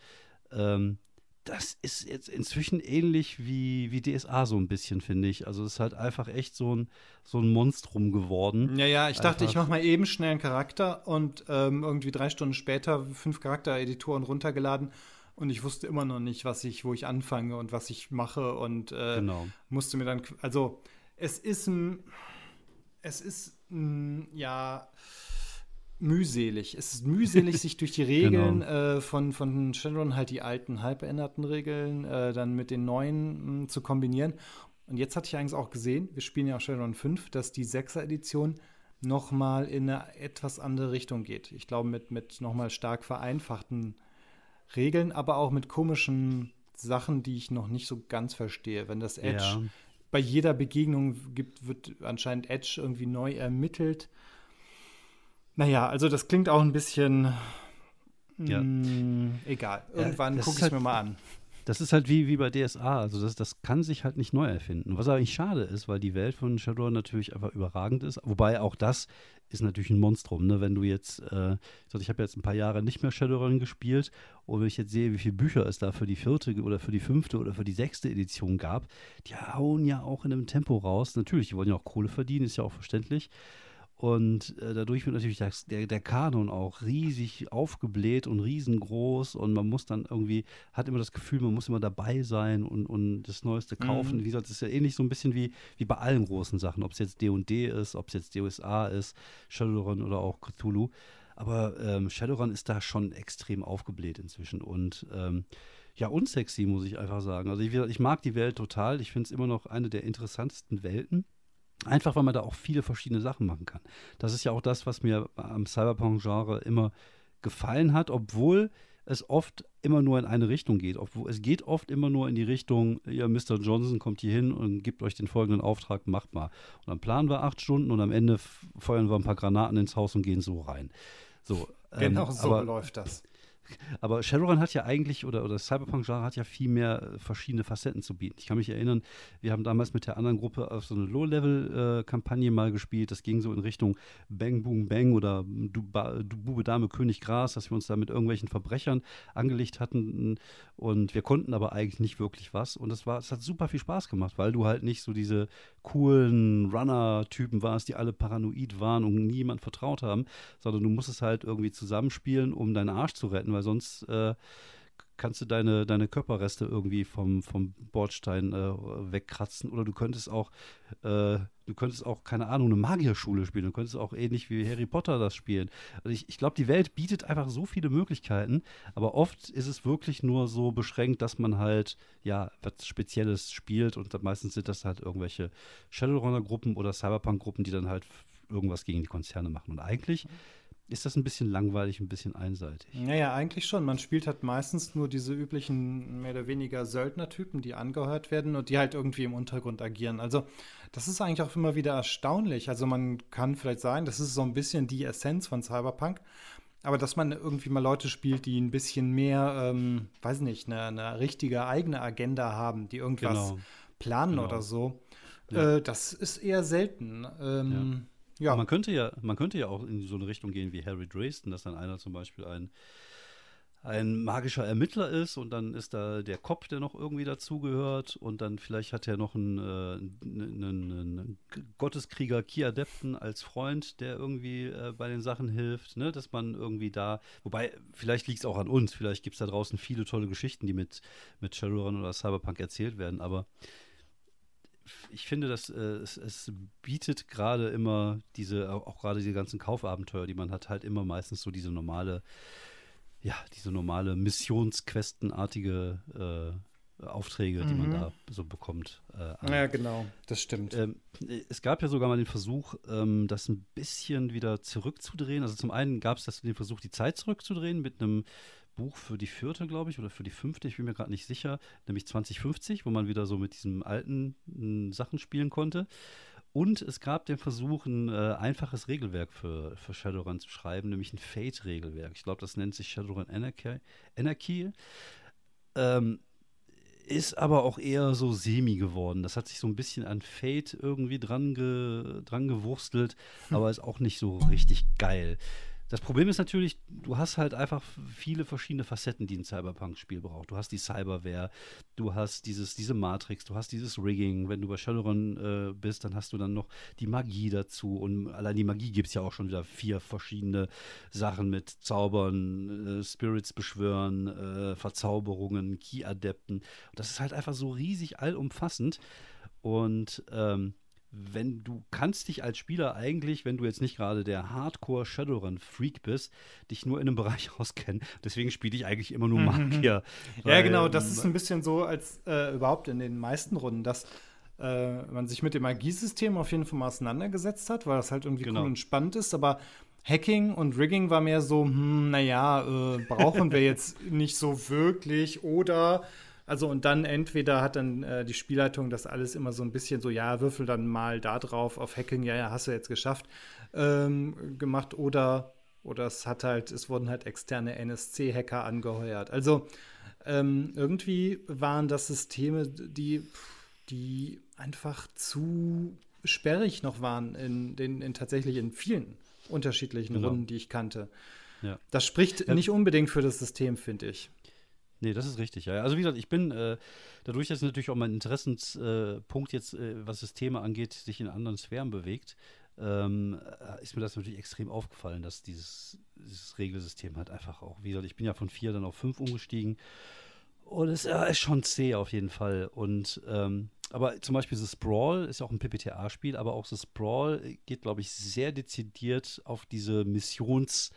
B: Ähm, das ist jetzt inzwischen ähnlich wie, wie DSA so ein bisschen, finde ich. Also es ist halt einfach echt so ein, so ein Monstrum geworden.
C: Ja, ja, ich dachte, ich
B: Einfach-
C: mache mal eben schnell einen Charakter und ähm, irgendwie drei Stunden später fünf Charaktereditoren runtergeladen und ich wusste immer noch nicht, was ich, wo ich anfange und was ich mache und äh,
B: Genau.
C: musste mir dann, also es ist ein, es ist ein, ja mühselig. Es ist mühselig, sich durch die Regeln
B: Genau.
C: äh, von, von Shadowrun halt die alten, halb änderten Regeln äh, dann mit den neuen mh, zu kombinieren. Und jetzt hatte ich eigentlich auch gesehen, wir spielen ja auch Shadowrun 5, dass die 6er Edition noch mal in eine etwas andere Richtung geht. Ich glaube, mit, mit noch mal stark vereinfachten Regeln, aber auch mit komischen Sachen, die ich noch nicht so ganz verstehe. Wenn das Edge
B: Ja.
C: bei jeder Begegnung gibt, wird anscheinend Edge irgendwie neu ermittelt. Naja, also das klingt auch ein bisschen
B: Ja.
C: mm, egal.
B: Ja,
C: Irgendwann
B: das
C: gucke ich es
B: halt-
C: mir mal an.
B: Das ist halt wie, wie bei DSA. Also das, das kann sich halt nicht neu erfinden. Was eigentlich schade ist, weil die Welt von Shadowrun natürlich einfach überragend ist. Wobei auch das ist natürlich ein Monstrum. Ne? Wenn du jetzt, äh, ich habe jetzt ein paar Jahre nicht mehr Shadowrun gespielt und wenn ich jetzt sehe, wie viele Bücher es da für die vierte oder für die fünfte oder für die sechste Edition gab, die hauen ja auch in einem Tempo raus. Natürlich, die wollen ja auch Kohle verdienen, ist ja auch verständlich. Und äh, dadurch wird natürlich das, der, der Kanon auch riesig aufgebläht und riesengroß und man muss dann irgendwie, hat immer das Gefühl, man muss immer dabei sein und, und das Neueste kaufen.
C: Mhm.
B: Wie gesagt, das ist ja ähnlich so ein bisschen wie, wie bei allen großen Sachen, ob es jetzt D&D ist, ob es jetzt DSA ist, Shadowrun oder auch Cthulhu. Aber ähm, Shadowrun ist da schon extrem aufgebläht inzwischen und ähm, ja, unsexy, muss ich einfach sagen. Also ich, ich mag die Welt total. Ich finde es immer noch eine der interessantesten Welten. Einfach, weil man da auch viele verschiedene Sachen machen kann. Das ist ja auch das, was mir am Cyberpunk-Genre immer gefallen hat, obwohl es oft immer nur in eine Richtung geht. Obwohl, es geht oft immer nur in die Richtung, ja, Mr. Johnson kommt hier hin und gibt euch den folgenden Auftrag, macht mal. Und dann planen wir acht Stunden und am Ende feuern wir ein paar Granaten ins Haus und gehen so rein. So,
C: genau ähm, so läuft das.
B: Aber Shadowrun hat ja eigentlich, oder, oder Cyberpunk-Genre hat ja viel mehr äh, verschiedene Facetten zu bieten. Ich kann mich erinnern, wir haben damals mit der anderen Gruppe auf so eine Low-Level-Kampagne mal gespielt. Das ging so in Richtung Bang, Boom, Bang oder du, du Bube, Dame, König, Gras, dass wir uns da mit irgendwelchen Verbrechern angelegt hatten. Und wir konnten aber eigentlich nicht wirklich was. Und es hat super viel Spaß gemacht, weil du halt nicht so diese coolen Runner-Typen warst, die alle paranoid waren und niemand vertraut haben, sondern du musstest halt irgendwie zusammenspielen, um deinen Arsch zu retten weil sonst äh, kannst du deine, deine Körperreste irgendwie vom, vom Bordstein äh, wegkratzen. Oder du könntest auch, äh, du könntest auch, keine Ahnung, eine Magierschule spielen. Du könntest auch ähnlich wie Harry Potter das spielen. Also ich, ich glaube, die Welt bietet einfach so viele Möglichkeiten, aber oft ist es wirklich nur so beschränkt, dass man halt, ja, was Spezielles spielt und meistens sind das halt irgendwelche Shadowrunner-Gruppen oder Cyberpunk-Gruppen, die dann halt irgendwas gegen die Konzerne machen. Und eigentlich ist das ein bisschen langweilig, ein bisschen einseitig.
C: Naja, eigentlich schon. Man spielt halt meistens nur diese üblichen, mehr oder weniger Söldnertypen, die angehört werden und die halt irgendwie im Untergrund agieren. Also, das ist eigentlich auch immer wieder erstaunlich. Also, man kann vielleicht sagen, das ist so ein bisschen die Essenz von Cyberpunk. Aber dass man irgendwie mal Leute spielt, die ein bisschen mehr, ähm, weiß nicht, eine, eine, richtige eigene Agenda haben, die irgendwas genau. planen genau. oder so, ja. äh, das ist eher selten. Ähm,
B: ja. Ja. Man könnte ja, man könnte ja auch in so eine Richtung gehen wie Harry Dresden, dass dann einer zum Beispiel ein, ein magischer Ermittler ist und dann ist da der Kopf, der noch irgendwie dazugehört und dann vielleicht hat er noch einen, äh, einen, einen Gotteskrieger Ki-Adepten als Freund, der irgendwie äh, bei den Sachen hilft, ne? dass man irgendwie da, wobei vielleicht liegt es auch an uns, vielleicht gibt es da draußen viele tolle Geschichten, die mit, mit Shadowrun oder Cyberpunk erzählt werden, aber ich finde, dass äh, es, es, bietet gerade immer diese, auch gerade diese ganzen Kaufabenteuer, die man hat, halt immer meistens so diese normale, ja, diese normale Missionsquestenartige äh, Aufträge, mhm. die man mhm. da so bekommt.
C: Äh, ja, genau, das stimmt.
B: Ähm, es gab ja sogar mal den Versuch, ähm, das ein bisschen wieder zurückzudrehen. Also zum einen gab es den Versuch, die Zeit zurückzudrehen mit einem Buch für die vierte, glaube ich, oder für die fünfte, ich bin mir gerade nicht sicher, nämlich 2050, wo man wieder so mit diesen alten äh, Sachen spielen konnte. Und es gab den Versuch, ein äh, einfaches Regelwerk für, für Shadowrun zu schreiben, nämlich ein Fate-Regelwerk. Ich glaube, das nennt sich Shadowrun Anarchy. Anarchy. Ähm, ist aber auch eher so semi geworden. Das hat sich so ein bisschen an Fate irgendwie dran, ge, dran gewurstelt, hm. aber ist auch nicht so richtig geil. Das Problem ist natürlich, du hast halt einfach viele verschiedene Facetten, die ein Cyberpunk-Spiel braucht. Du hast die Cyberware, du hast dieses, diese Matrix, du hast dieses Rigging. Wenn du bei Shadowrun äh, bist, dann hast du dann noch die Magie dazu. Und allein die Magie gibt es ja auch schon wieder vier verschiedene Sachen mit Zaubern, äh, Spirits beschwören, äh, Verzauberungen, Key-Adepten. Das ist halt einfach so riesig allumfassend. Und ähm, wenn du kannst dich als Spieler eigentlich, wenn du jetzt nicht gerade der Hardcore Shadowrun Freak bist, dich nur in einem Bereich auskennen. Deswegen spiele ich eigentlich immer nur mhm. Magier.
C: Mhm. ja, genau, das ist ein bisschen so, als äh, überhaupt in den meisten Runden, dass äh, man sich mit dem Magiesystem auf jeden Fall mal auseinandergesetzt hat, weil das halt irgendwie genau. cool und spannend ist, aber Hacking und Rigging war mehr so, hm, naja, äh, brauchen wir jetzt nicht so wirklich oder also und dann entweder hat dann äh, die Spielleitung das alles immer so ein bisschen so, ja, würfel dann mal da drauf auf Hacking, ja, ja, hast du jetzt geschafft, ähm, gemacht oder, oder es hat halt, es wurden halt externe NSC-Hacker angeheuert. Also ähm, irgendwie waren das Systeme, die, die einfach zu sperrig noch waren in den in tatsächlich in vielen unterschiedlichen genau. Runden, die ich kannte. Ja. Das spricht ja. nicht unbedingt für das System, finde ich.
B: Nee, das ist richtig. Ja. Also wie gesagt, ich bin äh, dadurch, dass natürlich auch mein Interessenspunkt äh, jetzt, äh, was das Thema angeht, sich in anderen Sphären bewegt, ähm, äh, ist mir das natürlich extrem aufgefallen, dass dieses, dieses Regelsystem halt einfach auch, wie gesagt, ich bin ja von vier dann auf fünf umgestiegen und es ist schon zäh auf jeden Fall. Und ähm, aber zum Beispiel The Sprawl ist ja auch ein PPTA-Spiel, aber auch The Sprawl geht, glaube ich, sehr dezidiert auf diese Missions-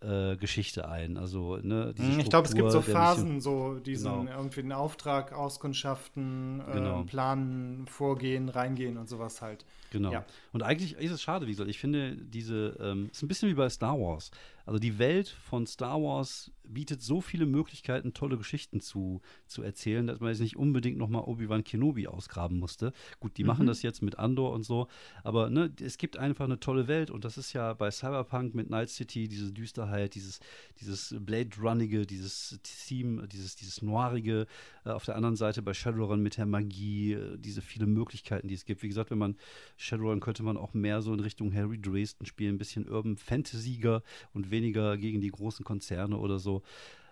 B: äh, Geschichte ein. Also, ne,
C: mhm, ich glaube, es gibt so Phasen, so diesen genau. irgendwie einen Auftrag auskundschaften, äh, genau. planen, vorgehen, reingehen und sowas halt.
B: Genau.
C: Ja.
B: Und eigentlich ist es schade, wie gesagt, ich finde diese, ähm, ist ein bisschen wie bei Star Wars. Also die Welt von Star Wars bietet so viele Möglichkeiten, tolle Geschichten zu, zu erzählen, dass man jetzt nicht unbedingt nochmal Obi-Wan Kenobi ausgraben musste. Gut, die mhm. machen das jetzt mit Andor und so, aber ne, es gibt einfach eine tolle Welt und das ist ja bei Cyberpunk mit Night City diese Düsterheit, dieses, dieses Blade Runnige, dieses Theme, dieses, dieses Noirige. Äh, auf der anderen Seite bei Shadowrun mit der Magie, äh, diese viele Möglichkeiten, die es gibt. Wie gesagt, wenn man Shadowrun könnte man auch mehr so in Richtung Harry Dresden spielen, ein bisschen Urban Fantasy und weniger gegen die großen Konzerne oder so.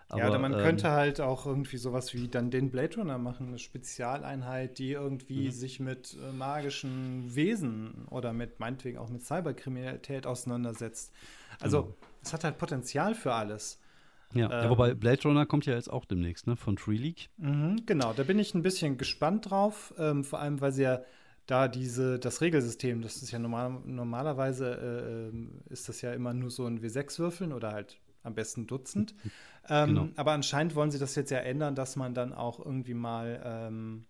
C: Aber, ja, oder man ähm, könnte halt auch irgendwie sowas wie dann den Blade Runner machen, eine Spezialeinheit, die irgendwie mhm. sich mit äh, magischen Wesen oder mit meinetwegen auch mit Cyberkriminalität auseinandersetzt. Also mhm. es hat halt Potenzial für alles.
B: Ja, ähm, ja, wobei Blade Runner kommt ja jetzt auch demnächst, ne? Von Tree League.
C: Mhm, genau, da bin ich ein bisschen gespannt drauf, ähm, vor allem, weil sie ja da diese, das Regelsystem, das ist ja normal, normalerweise äh, ist das ja immer nur so ein W6-Würfeln oder halt am besten Dutzend. Ähm, genau. Aber anscheinend wollen sie das jetzt ja ändern, dass man dann auch irgendwie mal, ähm,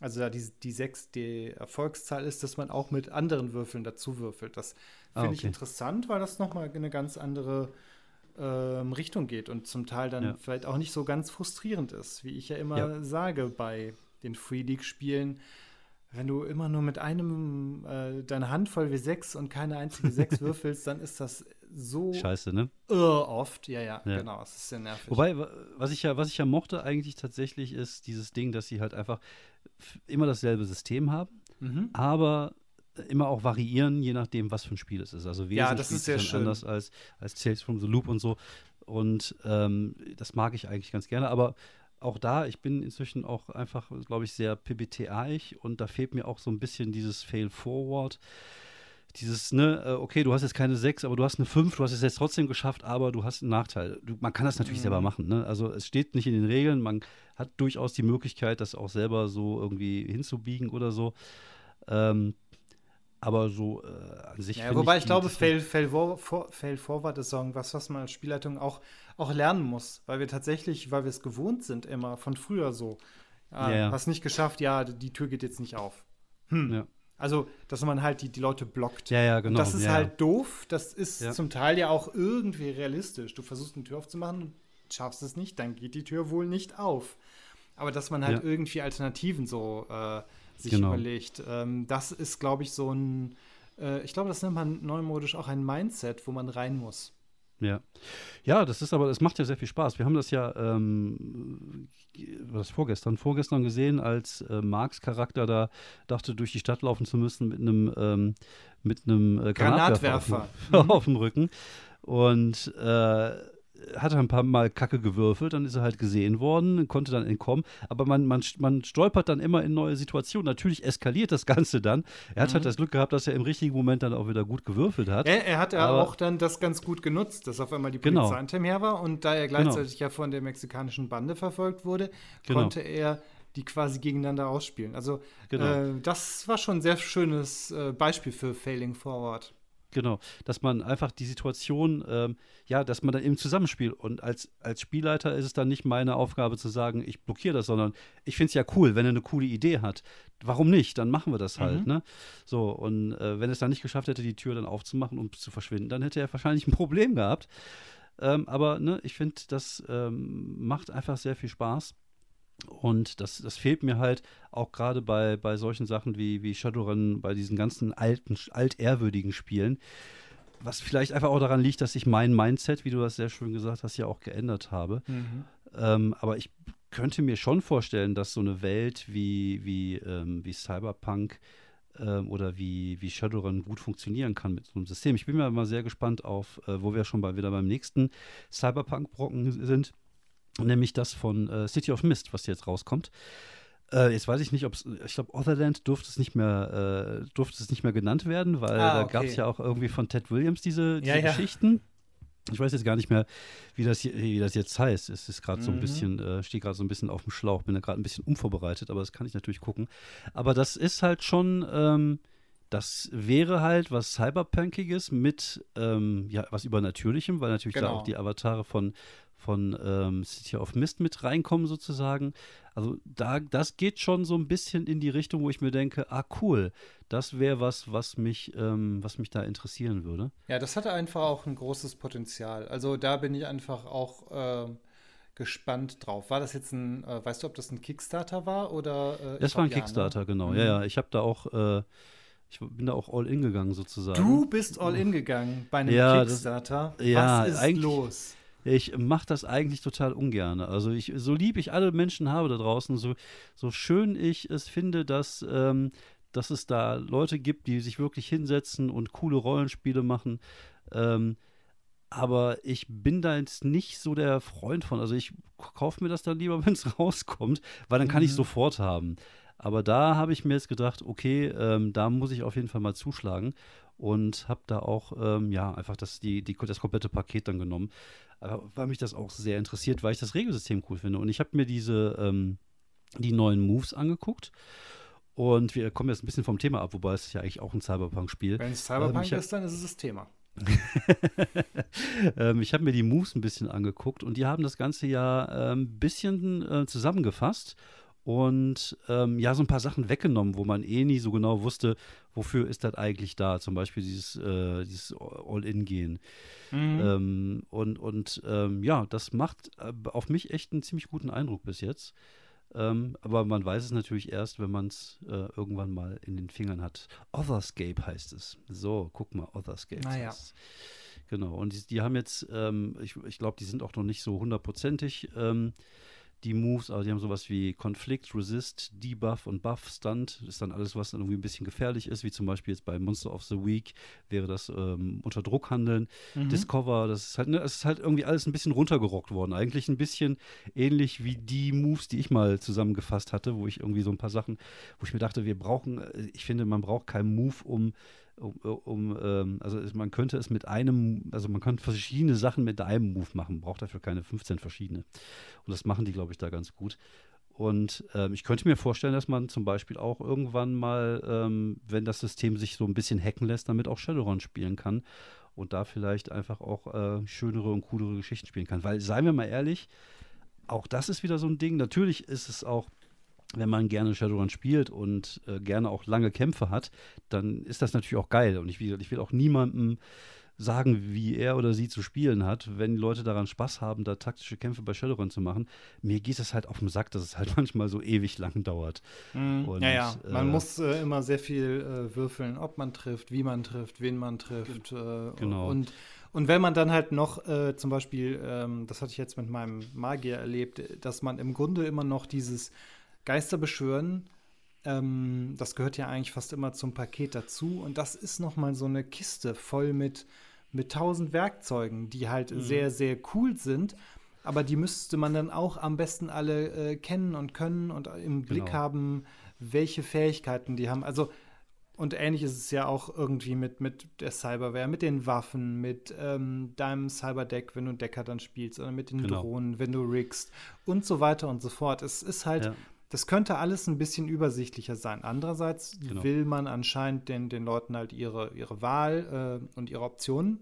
C: also da die, die 6 die Erfolgszahl ist, dass man auch mit anderen Würfeln dazu würfelt. Das ah, finde ah, okay. ich interessant, weil das nochmal in eine ganz andere ähm, Richtung geht und zum Teil dann ja. vielleicht auch nicht so ganz frustrierend ist, wie ich ja immer ja. sage bei den Free League-Spielen. Wenn du immer nur mit einem äh, deine Handvoll wie sechs und keine einzige sechs würfelst, dann ist das so
B: scheiße, ne?
C: oft. Ja, ja, ja, genau. Es ist sehr nervig.
B: Wobei, was ich ja, was ich ja mochte eigentlich tatsächlich, ist dieses Ding, dass sie halt einfach immer dasselbe System haben, mhm. aber immer auch variieren, je nachdem, was für ein Spiel es ist. Also Wesen
C: ja, das ist sehr schön.
B: anders als, als Tales from the Loop und so. Und ähm, das mag ich eigentlich ganz gerne. Aber auch da, ich bin inzwischen auch einfach, glaube ich, sehr PBTA-ig und da fehlt mir auch so ein bisschen dieses Fail Forward. Dieses, ne, äh, okay, du hast jetzt keine 6, aber du hast eine 5, du hast es jetzt trotzdem geschafft, aber du hast einen Nachteil. Du, man kann das natürlich mhm. selber machen, ne? Also es steht nicht in den Regeln, man hat durchaus die Möglichkeit, das auch selber so irgendwie hinzubiegen oder so. Ähm, aber so äh, an sich.
C: Ja, wobei ich, ich glaube, Fail, Fail, for, Fail Forward ist was, was man als Spielleitung auch, auch lernen muss, weil wir tatsächlich, weil wir es gewohnt sind, immer von früher so. Ja, ja. Hast nicht geschafft, ja, die Tür geht jetzt nicht auf. Hm. Ja. Also, dass man halt die, die Leute blockt.
B: Ja, ja, genau.
C: Und das ist
B: ja,
C: halt doof. Das ist zum Teil ja auch irgendwie realistisch. Du versuchst eine Tür aufzumachen und schaffst es nicht, dann geht die Tür wohl nicht auf. Aber dass man halt irgendwie Alternativen so äh, sich genau. überlegt. Ähm, das ist, glaube ich, so ein, äh, ich glaube, das nennt man neumodisch auch ein Mindset, wo man rein muss.
B: Ja. Ja, das ist aber, es macht ja sehr viel Spaß. Wir haben das ja, ähm, was vorgestern, vorgestern gesehen, als äh, Marx Charakter da dachte, durch die Stadt laufen zu müssen mit einem, ähm, mit einem äh, Granatwerfer, Granatwerfer. Auf, dem, auf dem Rücken. Und äh, hat er ein paar Mal Kacke gewürfelt, dann ist er halt gesehen worden, konnte dann entkommen. Aber man, man, man stolpert dann immer in neue Situationen. Natürlich eskaliert das Ganze dann. Er hat mhm. halt das Glück gehabt, dass er im richtigen Moment dann auch wieder gut gewürfelt hat.
C: Er, er hat ja auch dann das ganz gut genutzt, dass auf einmal die Polizei genau. hinter ihm her war. Und da er genau. gleichzeitig genau. ja von der mexikanischen Bande verfolgt wurde, genau. konnte er die quasi gegeneinander ausspielen. Also genau. äh, das war schon ein sehr schönes äh, Beispiel für Failing Forward.
B: Genau, dass man einfach die Situation, ähm, ja, dass man dann eben zusammenspielt. Und als, als Spielleiter ist es dann nicht meine Aufgabe zu sagen, ich blockiere das, sondern ich finde es ja cool, wenn er eine coole Idee hat. Warum nicht? Dann machen wir das halt, mhm. ne? So, und äh, wenn es dann nicht geschafft hätte, die Tür dann aufzumachen und zu verschwinden, dann hätte er wahrscheinlich ein Problem gehabt. Ähm, aber ne, ich finde, das ähm, macht einfach sehr viel Spaß. Und das, das fehlt mir halt auch gerade bei, bei solchen Sachen wie, wie Shadowrun, bei diesen ganzen alten, altehrwürdigen Spielen. Was vielleicht einfach auch daran liegt, dass ich mein Mindset, wie du das sehr schön gesagt hast, ja auch geändert habe. Mhm. Ähm, aber ich könnte mir schon vorstellen, dass so eine Welt wie, wie, ähm, wie Cyberpunk ähm, oder wie, wie Shadowrun gut funktionieren kann mit so einem System. Ich bin mir mal sehr gespannt auf, äh, wo wir schon bei, wieder beim nächsten Cyberpunk-Brocken sind nämlich das von äh, City of Mist, was jetzt rauskommt. Äh, jetzt weiß ich nicht, ob es, ich glaube, Otherland durfte es nicht mehr, äh, durfte es nicht mehr genannt werden, weil ah, okay. da gab es ja auch irgendwie von Ted Williams diese, diese ja, Geschichten. Ich weiß jetzt gar nicht mehr, wie das, wie das jetzt heißt. Es ist gerade so ein
C: Mhm.
B: bisschen, äh, stehe gerade so ein bisschen auf dem Schlauch, bin da gerade ein bisschen unvorbereitet, aber das kann ich natürlich gucken. Aber das ist halt schon, ähm, das wäre halt was Cyberpunkiges mit ähm, ja, was Übernatürlichem, weil natürlich da
C: Genau.
B: auch die Avatare von, von ähm, City of Mist mit reinkommen, sozusagen. Also da, das geht schon so ein bisschen in die Richtung, wo ich mir denke, ah cool, das wäre was, was mich, ähm, was mich da interessieren würde.
C: Ja, das hatte einfach auch ein großes Potenzial. Also da bin ich einfach auch ähm, gespannt drauf. War das jetzt ein, äh, weißt du, ob das ein Kickstarter war oder? Äh,
B: Das war ein
C: ja,
B: Kickstarter,
C: ne?
B: genau.
C: Mhm.
B: Ja, ja, ich habe da auch, äh, ich bin da auch all in gegangen sozusagen.
C: Du bist all in gegangen bei einem
B: Ja, das-
C: Kickstarter.
B: ja,
C: Was ist
B: eigentlich-
C: los?
B: Ich mache das eigentlich total ungern. Also ich, so lieb ich alle Menschen habe da draußen, so, so schön ich es finde, dass, ähm, dass es da Leute gibt, die sich wirklich hinsetzen und coole Rollenspiele machen. Ähm, aber ich bin da jetzt nicht so der Freund von. Also ich kaufe mir das dann lieber, wenn es rauskommt, weil dann kann ich es
C: Mhm.
B: sofort haben. Aber da habe ich mir jetzt gedacht, okay, ähm, da muss ich auf jeden Fall mal zuschlagen und habe da auch, ähm, ja, einfach das, die, die, das komplette Paket dann genommen. Aber weil mich das auch sehr interessiert, weil ich das Regelsystem cool finde. Und ich habe mir diese, ähm, die neuen Moves angeguckt. Und wir kommen jetzt ein bisschen vom Thema ab, wobei es ist ja eigentlich auch ein Cyberpunk-Spiel.
C: Wenn es Cyberpunk
B: Ähm,
C: ist, dann ist es das Thema.
B: ähm, ich habe mir die Moves ein bisschen angeguckt und die haben das Ganze ja ein ähm, bisschen äh, zusammengefasst und ähm, ja, so ein paar Sachen weggenommen, wo man eh nie so genau wusste, wofür ist das eigentlich da. Zum Beispiel dieses, äh, dieses All-In-Gehen.
C: Mhm.
B: Ähm, und und ähm, ja, das macht äh, auf mich echt einen ziemlich guten Eindruck bis jetzt. Ähm, aber man weiß es natürlich erst, wenn man es äh, irgendwann mal in den Fingern hat. Otherscape heißt es. So, guck mal, Otherscape.
C: Naja.
B: heißt. Genau, und die, die haben jetzt, ähm, ich, ich glaube, die sind auch noch nicht so hundertprozentig ähm, die Moves, aber die haben sowas wie Konflikt, Resist, Debuff und Buff, Stunt. Das ist dann alles, was dann irgendwie ein bisschen gefährlich ist, wie zum Beispiel jetzt bei Monster of the Week wäre das ähm, unter Druck handeln.
C: Mhm.
B: Discover, das ist halt, ne, es ist halt irgendwie alles ein bisschen runtergerockt worden. Eigentlich ein bisschen ähnlich wie die Moves, die ich mal zusammengefasst hatte, wo ich irgendwie so ein paar Sachen, wo ich mir dachte, wir brauchen, äh, ich finde, man braucht keinen Move, um um, um ähm, also man könnte es mit einem, also man könnte verschiedene Sachen mit einem Move machen, braucht dafür keine 15 verschiedene. Und das machen die, glaube ich, da ganz gut. Und ähm, ich könnte mir vorstellen, dass man zum Beispiel auch irgendwann mal, ähm, wenn das System sich so ein bisschen hacken lässt, damit auch Shadowrun spielen kann und da vielleicht einfach auch äh, schönere und coolere Geschichten spielen kann. Weil, seien wir mal ehrlich, auch das ist wieder so ein Ding. Natürlich ist es auch, wenn man gerne Shadowrun spielt und äh, gerne auch lange Kämpfe hat, dann ist das natürlich auch geil. Und ich, gesagt, ich will auch niemandem sagen, wie er oder sie zu spielen hat, wenn Leute daran Spaß haben, da taktische Kämpfe bei Shadowrun zu machen. Mir geht es halt auf den Sack, dass es halt manchmal so ewig lang dauert.
C: Mhm.
B: Und,
C: ja, ja. Man
B: äh,
C: muss äh, immer sehr viel äh, würfeln, ob man trifft, wie man trifft, wen man trifft. Äh,
B: Genau.
C: Und, und wenn man dann halt noch äh, zum Beispiel, ähm, das hatte ich jetzt mit meinem Magier erlebt, dass man im Grunde immer noch dieses Geister beschwören, ähm, das gehört ja eigentlich fast immer zum Paket dazu. Und das ist noch mal so eine Kiste voll mit, mit tausend Werkzeugen, die halt
B: Mhm.
C: sehr, sehr cool sind. Aber die müsste man dann auch am besten alle äh, kennen und können und im Blick
B: Genau.
C: haben, welche Fähigkeiten die haben. Also, und ähnlich ist es ja auch irgendwie mit, mit der Cyberware, mit den Waffen, mit ähm, deinem Cyberdeck, wenn du einen Decker dann spielst, oder mit den
B: Genau.
C: Drohnen, wenn du riggst und so weiter und so fort. Es ist halt,
B: Ja.
C: Das könnte alles ein bisschen übersichtlicher sein. Andererseits
B: Genau.
C: will man anscheinend den, den Leuten halt ihre, ihre Wahl äh, und ihre Optionen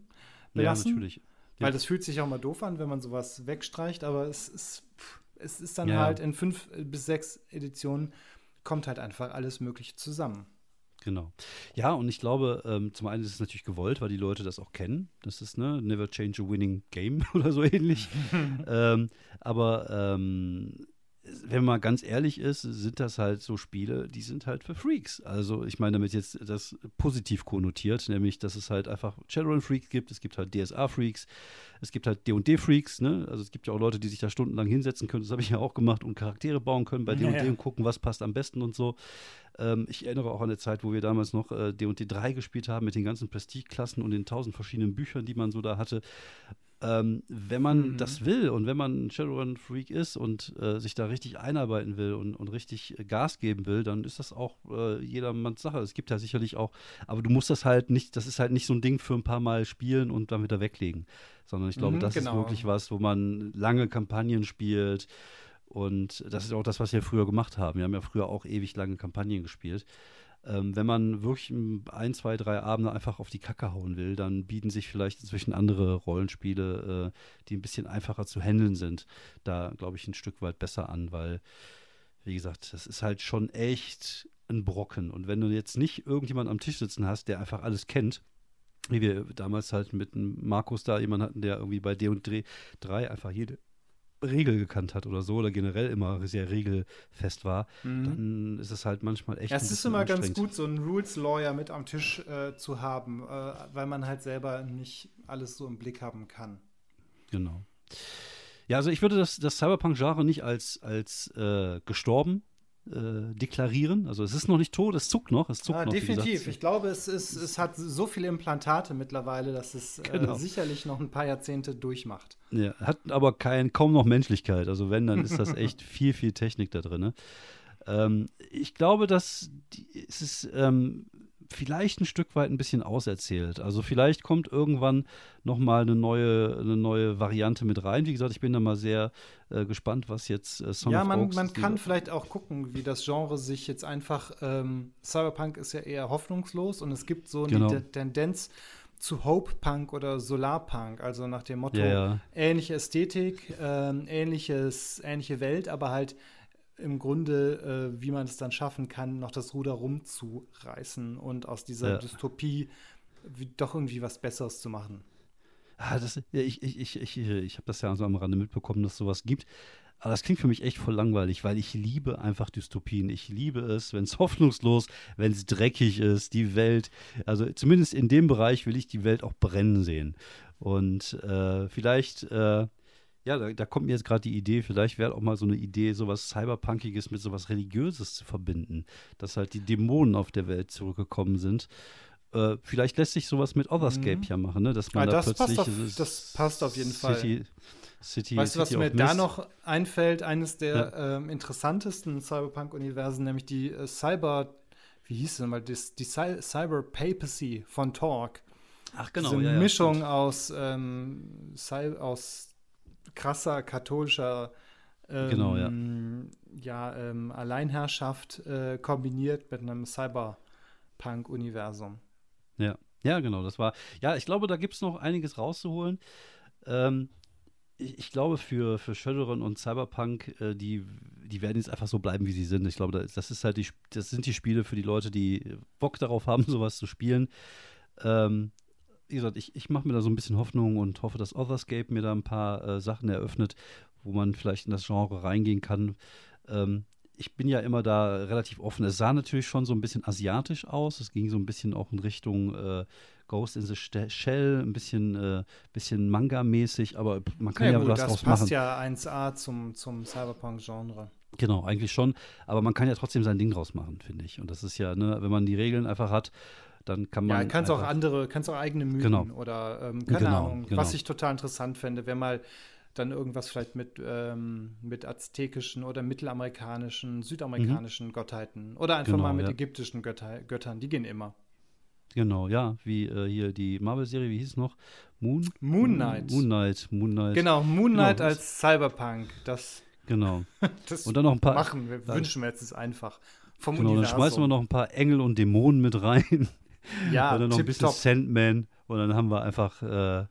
B: Ja,
C: belassen.
B: natürlich.
C: Weil das fühlt sich auch mal doof an, wenn man sowas wegstreicht, aber es ist, es ist dann
B: Ja.
C: halt in fünf bis sechs Editionen kommt halt einfach alles Mögliche zusammen.
B: Genau. Ja, und ich glaube, ähm, zum einen ist es natürlich gewollt, weil die Leute das auch kennen. Das ist, ne, never change a winning game oder so ähnlich. ähm, aber ähm, wenn man ganz ehrlich ist, sind das halt so Spiele, die sind halt für Freaks. Also ich meine damit jetzt das positiv konnotiert, nämlich, dass es halt einfach Shadowrun-Freaks gibt, es gibt halt DSA-Freaks, es gibt halt D&D-Freaks, ne? Also es gibt ja auch Leute, die sich da stundenlang hinsetzen können, das habe ich ja auch gemacht und Charaktere bauen können bei D&D
C: Ja, ja.
B: und gucken, was passt am besten und so. Ähm, ich erinnere auch an eine Zeit, wo wir damals noch äh, D&D 3 gespielt haben mit den ganzen Prestige-Klassen und den tausend verschiedenen Büchern, die man so da hatte. Ähm, wenn man
C: Mhm.
B: das will und wenn man ein Shadowrun-Freak ist und äh, sich da richtig einarbeiten will und, und richtig Gas geben will, dann ist das auch äh, jedermanns Sache. Es gibt ja sicherlich auch, aber du musst das halt nicht, das ist halt nicht so ein Ding für ein paar Mal spielen und dann wieder weglegen. Sondern ich glaube,
C: Mhm,
B: das
C: genau.
B: ist wirklich was, wo man lange Kampagnen spielt. Und das ist auch das, was wir früher gemacht haben. Wir haben ja früher auch ewig lange Kampagnen gespielt. Ähm, wenn man wirklich ein, zwei, drei Abende einfach auf die Kacke hauen will, dann bieten sich vielleicht inzwischen andere Rollenspiele, äh, die ein bisschen einfacher zu handeln sind, da, glaube ich, ein Stück weit besser an, weil, wie gesagt, das ist halt schon echt ein Brocken. Und wenn du jetzt nicht irgendjemand am Tisch sitzen hast, der einfach alles kennt, wie wir damals halt mit Markus da jemanden hatten, der irgendwie bei D und 3 einfach jede Regel gekannt hat oder so oder generell immer sehr regelfest war,
C: Mhm.
B: dann ist es halt manchmal echt
C: Ja, es ist immer ganz gut, so einen Rules-Lawyer mit am Tisch äh, zu haben, äh, weil man halt selber nicht alles so im Blick haben kann.
B: Genau. Ja, also ich würde das, das Cyberpunk-Genre nicht als, als äh, gestorben äh, deklarieren. Also es ist noch nicht tot, es zuckt noch, es zuckt
C: Ja,
B: noch.
C: definitiv. Ich glaube, es, ist, es hat so viele Implantate mittlerweile, dass es
B: Genau.
C: äh, sicherlich noch ein paar Jahrzehnte durchmacht.
B: Ja, hat aber kein, kaum noch Menschlichkeit. Also wenn, dann ist das echt viel, viel Technik da drin. Ähm, ich glaube, dass die, es ist ähm, vielleicht ein Stück weit ein bisschen auserzählt. Also vielleicht kommt irgendwann noch mal eine neue, eine neue Variante mit rein. Wie gesagt, ich bin da mal sehr äh, gespannt, was jetzt äh, Song
C: ja, man,
B: Oaks
C: man kann vielleicht auch gucken, wie das Genre sich jetzt einfach. Ähm, Cyberpunk ist ja eher hoffnungslos und es gibt so
B: Genau.
C: eine Te- Tendenz zu Hope Punk oder Solarpunk, also nach dem Motto
B: Ja, ja.
C: ähnliche Ästhetik, ähm, ähnliches, ähnliche Welt, aber halt im Grunde, äh, wie man es dann schaffen kann, noch das Ruder rumzureißen und aus dieser
B: Ja.
C: Dystopie doch irgendwie was Besseres zu machen.
B: Ah, das, ja, ich ich, ich, ich, ich habe das ja so am Rande mitbekommen, dass es sowas gibt. Aber das klingt für mich echt voll langweilig, weil ich liebe einfach Dystopien. Ich liebe es, wenn es hoffnungslos, wenn es dreckig ist, die Welt. Also zumindest in dem Bereich will ich die Welt auch brennen sehen. Und äh, vielleicht, äh, ja, da, da kommt mir jetzt gerade die Idee, vielleicht wäre auch mal so eine Idee, sowas Cyberpunkiges mit sowas Religiöses zu verbinden. Dass halt die Dämonen auf der Welt zurückgekommen sind. Äh, vielleicht lässt sich sowas mit Otherscape
C: Mhm.
B: ja machen, ne? Dass man
C: Ah,
B: da
C: das passt
B: plötzlich.
C: auf-
B: es ist
C: das passt auf jeden Fall.
B: City, City,
C: Weißt du, was
B: City
C: mir da noch einfällt? Eines der ähm, interessantesten Cyberpunk-Universen, nämlich die äh, Cyber, wie hieß es denn mal, das, die Cy Cyber Papacy von Torque.
B: Ach genau,
C: Diese
B: ja, ja,
C: Mischung
B: stimmt.
C: aus, ähm, aus krasser katholischer ähm,
B: Genau, ja.
C: ja, ähm, Alleinherrschaft äh, kombiniert mit einem Cyberpunk-Universum.
B: Ja. ja, genau, das war. Ja, ich glaube, da gibt es noch einiges rauszuholen. Ähm, ich, ich glaube, für, für Shadowrun und Cyberpunk, äh, die, die werden jetzt einfach so bleiben, wie sie sind. Ich glaube, das, ist halt die, das sind die Spiele für die Leute, die Bock darauf haben, sowas zu spielen. Ähm, wie gesagt, ich, ich mache mir da so ein bisschen Hoffnung und hoffe, dass Otherscape mir da ein paar äh, Sachen eröffnet, wo man vielleicht in das Genre reingehen kann. Ähm, ich bin ja immer da relativ offen. Es sah natürlich schon so ein bisschen asiatisch aus. Es ging so ein bisschen auch in Richtung äh, Ghost in the Shell, ein bisschen, äh, bisschen Manga-mäßig, aber man kann ja,
C: gut,
B: was
C: das
B: draus
C: passt
B: machen.
C: ja 1A zum, zum Cyberpunk-Genre.
B: Genau, eigentlich schon. Aber man kann ja trotzdem sein Ding draus machen, finde ich. Und das ist ja, ne, wenn man die Regeln einfach hat, dann kann man.
C: Ja, kannst auch andere, kannst auch eigene Mythen
B: Genau.
C: oder ähm, keine
B: Genau,
C: Ahnung.
B: genau.
C: Was ich total interessant fände, wäre mal dann irgendwas vielleicht mit, ähm, mit aztekischen oder mittelamerikanischen, südamerikanischen Gottheiten. Oder einfach
B: Mhm. Genau,
C: mal mit
B: ja.
C: ägyptischen Götter, Göttern, die gehen immer.
B: Genau, ja, wie äh, hier die Marvel-Serie, wie hieß es noch? Moon?
C: Moon Knight.
B: Moon Knight, Moon Knight.
C: Genau, Moon Knight
B: Genau.
C: als Cyberpunk. Das,
B: Genau.
C: das
B: Und dann noch ein paar.
C: machen wir,
B: dann-
C: wünschen wir jetzt ist einfach. Vom
B: Genau, dann
C: Universum.
B: schmeißen wir noch ein paar Engel und Dämonen mit rein.
C: Ja,
B: und dann noch ein bisschen
C: tipptopp.
B: Sandman. Und dann haben wir einfach, äh,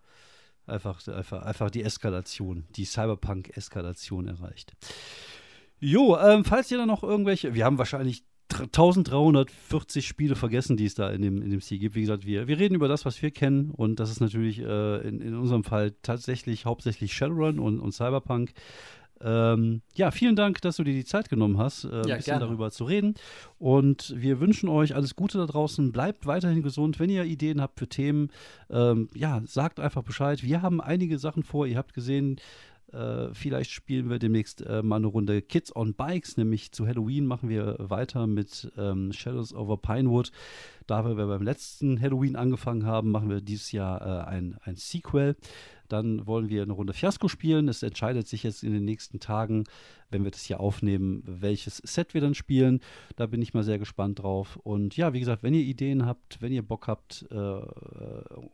B: einfach, einfach, einfach die Eskalation, die Cyberpunk-Eskalation erreicht. Jo, ähm, falls ihr da noch irgendwelche, wir haben wahrscheinlich dr- 1340 Spiele vergessen, die es da in dem, in dem Spiel gibt. Wie gesagt, wir, wir reden über das, was wir kennen. Und das ist natürlich äh, in, in unserem Fall tatsächlich hauptsächlich Shadowrun und, und Cyberpunk. Ähm, ja, vielen Dank, dass du dir die Zeit genommen hast, äh, ein
C: Ja,
B: bisschen
C: gerne.
B: darüber zu reden. Und wir wünschen euch alles Gute da draußen. Bleibt weiterhin gesund. Wenn ihr Ideen habt für Themen, ähm, ja, sagt einfach Bescheid. Wir haben einige Sachen vor. Ihr habt gesehen, äh, vielleicht spielen wir demnächst äh, mal eine Runde Kids on Bikes, nämlich zu Halloween machen wir weiter mit ähm, Shadows over Pinewood. Da wir beim letzten Halloween angefangen haben, machen wir dieses Jahr äh, ein, ein Sequel. dann wollen wir eine Runde Fiasko spielen. Es entscheidet sich jetzt in den nächsten Tagen, wenn wir das hier aufnehmen, welches Set wir dann spielen. Da bin ich mal sehr gespannt drauf. Und ja, wie gesagt, wenn ihr Ideen habt, wenn ihr Bock habt, äh,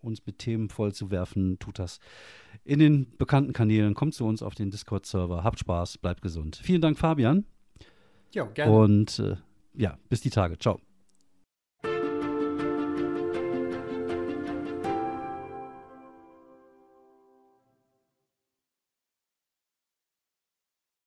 B: uns mit Themen voll zu werfen, tut das in den bekannten Kanälen. Kommt zu uns auf den Discord-Server. Habt Spaß, bleibt gesund. Vielen Dank, Fabian.
C: Ja, gerne.
B: Und äh, ja, bis die Tage. Ciao.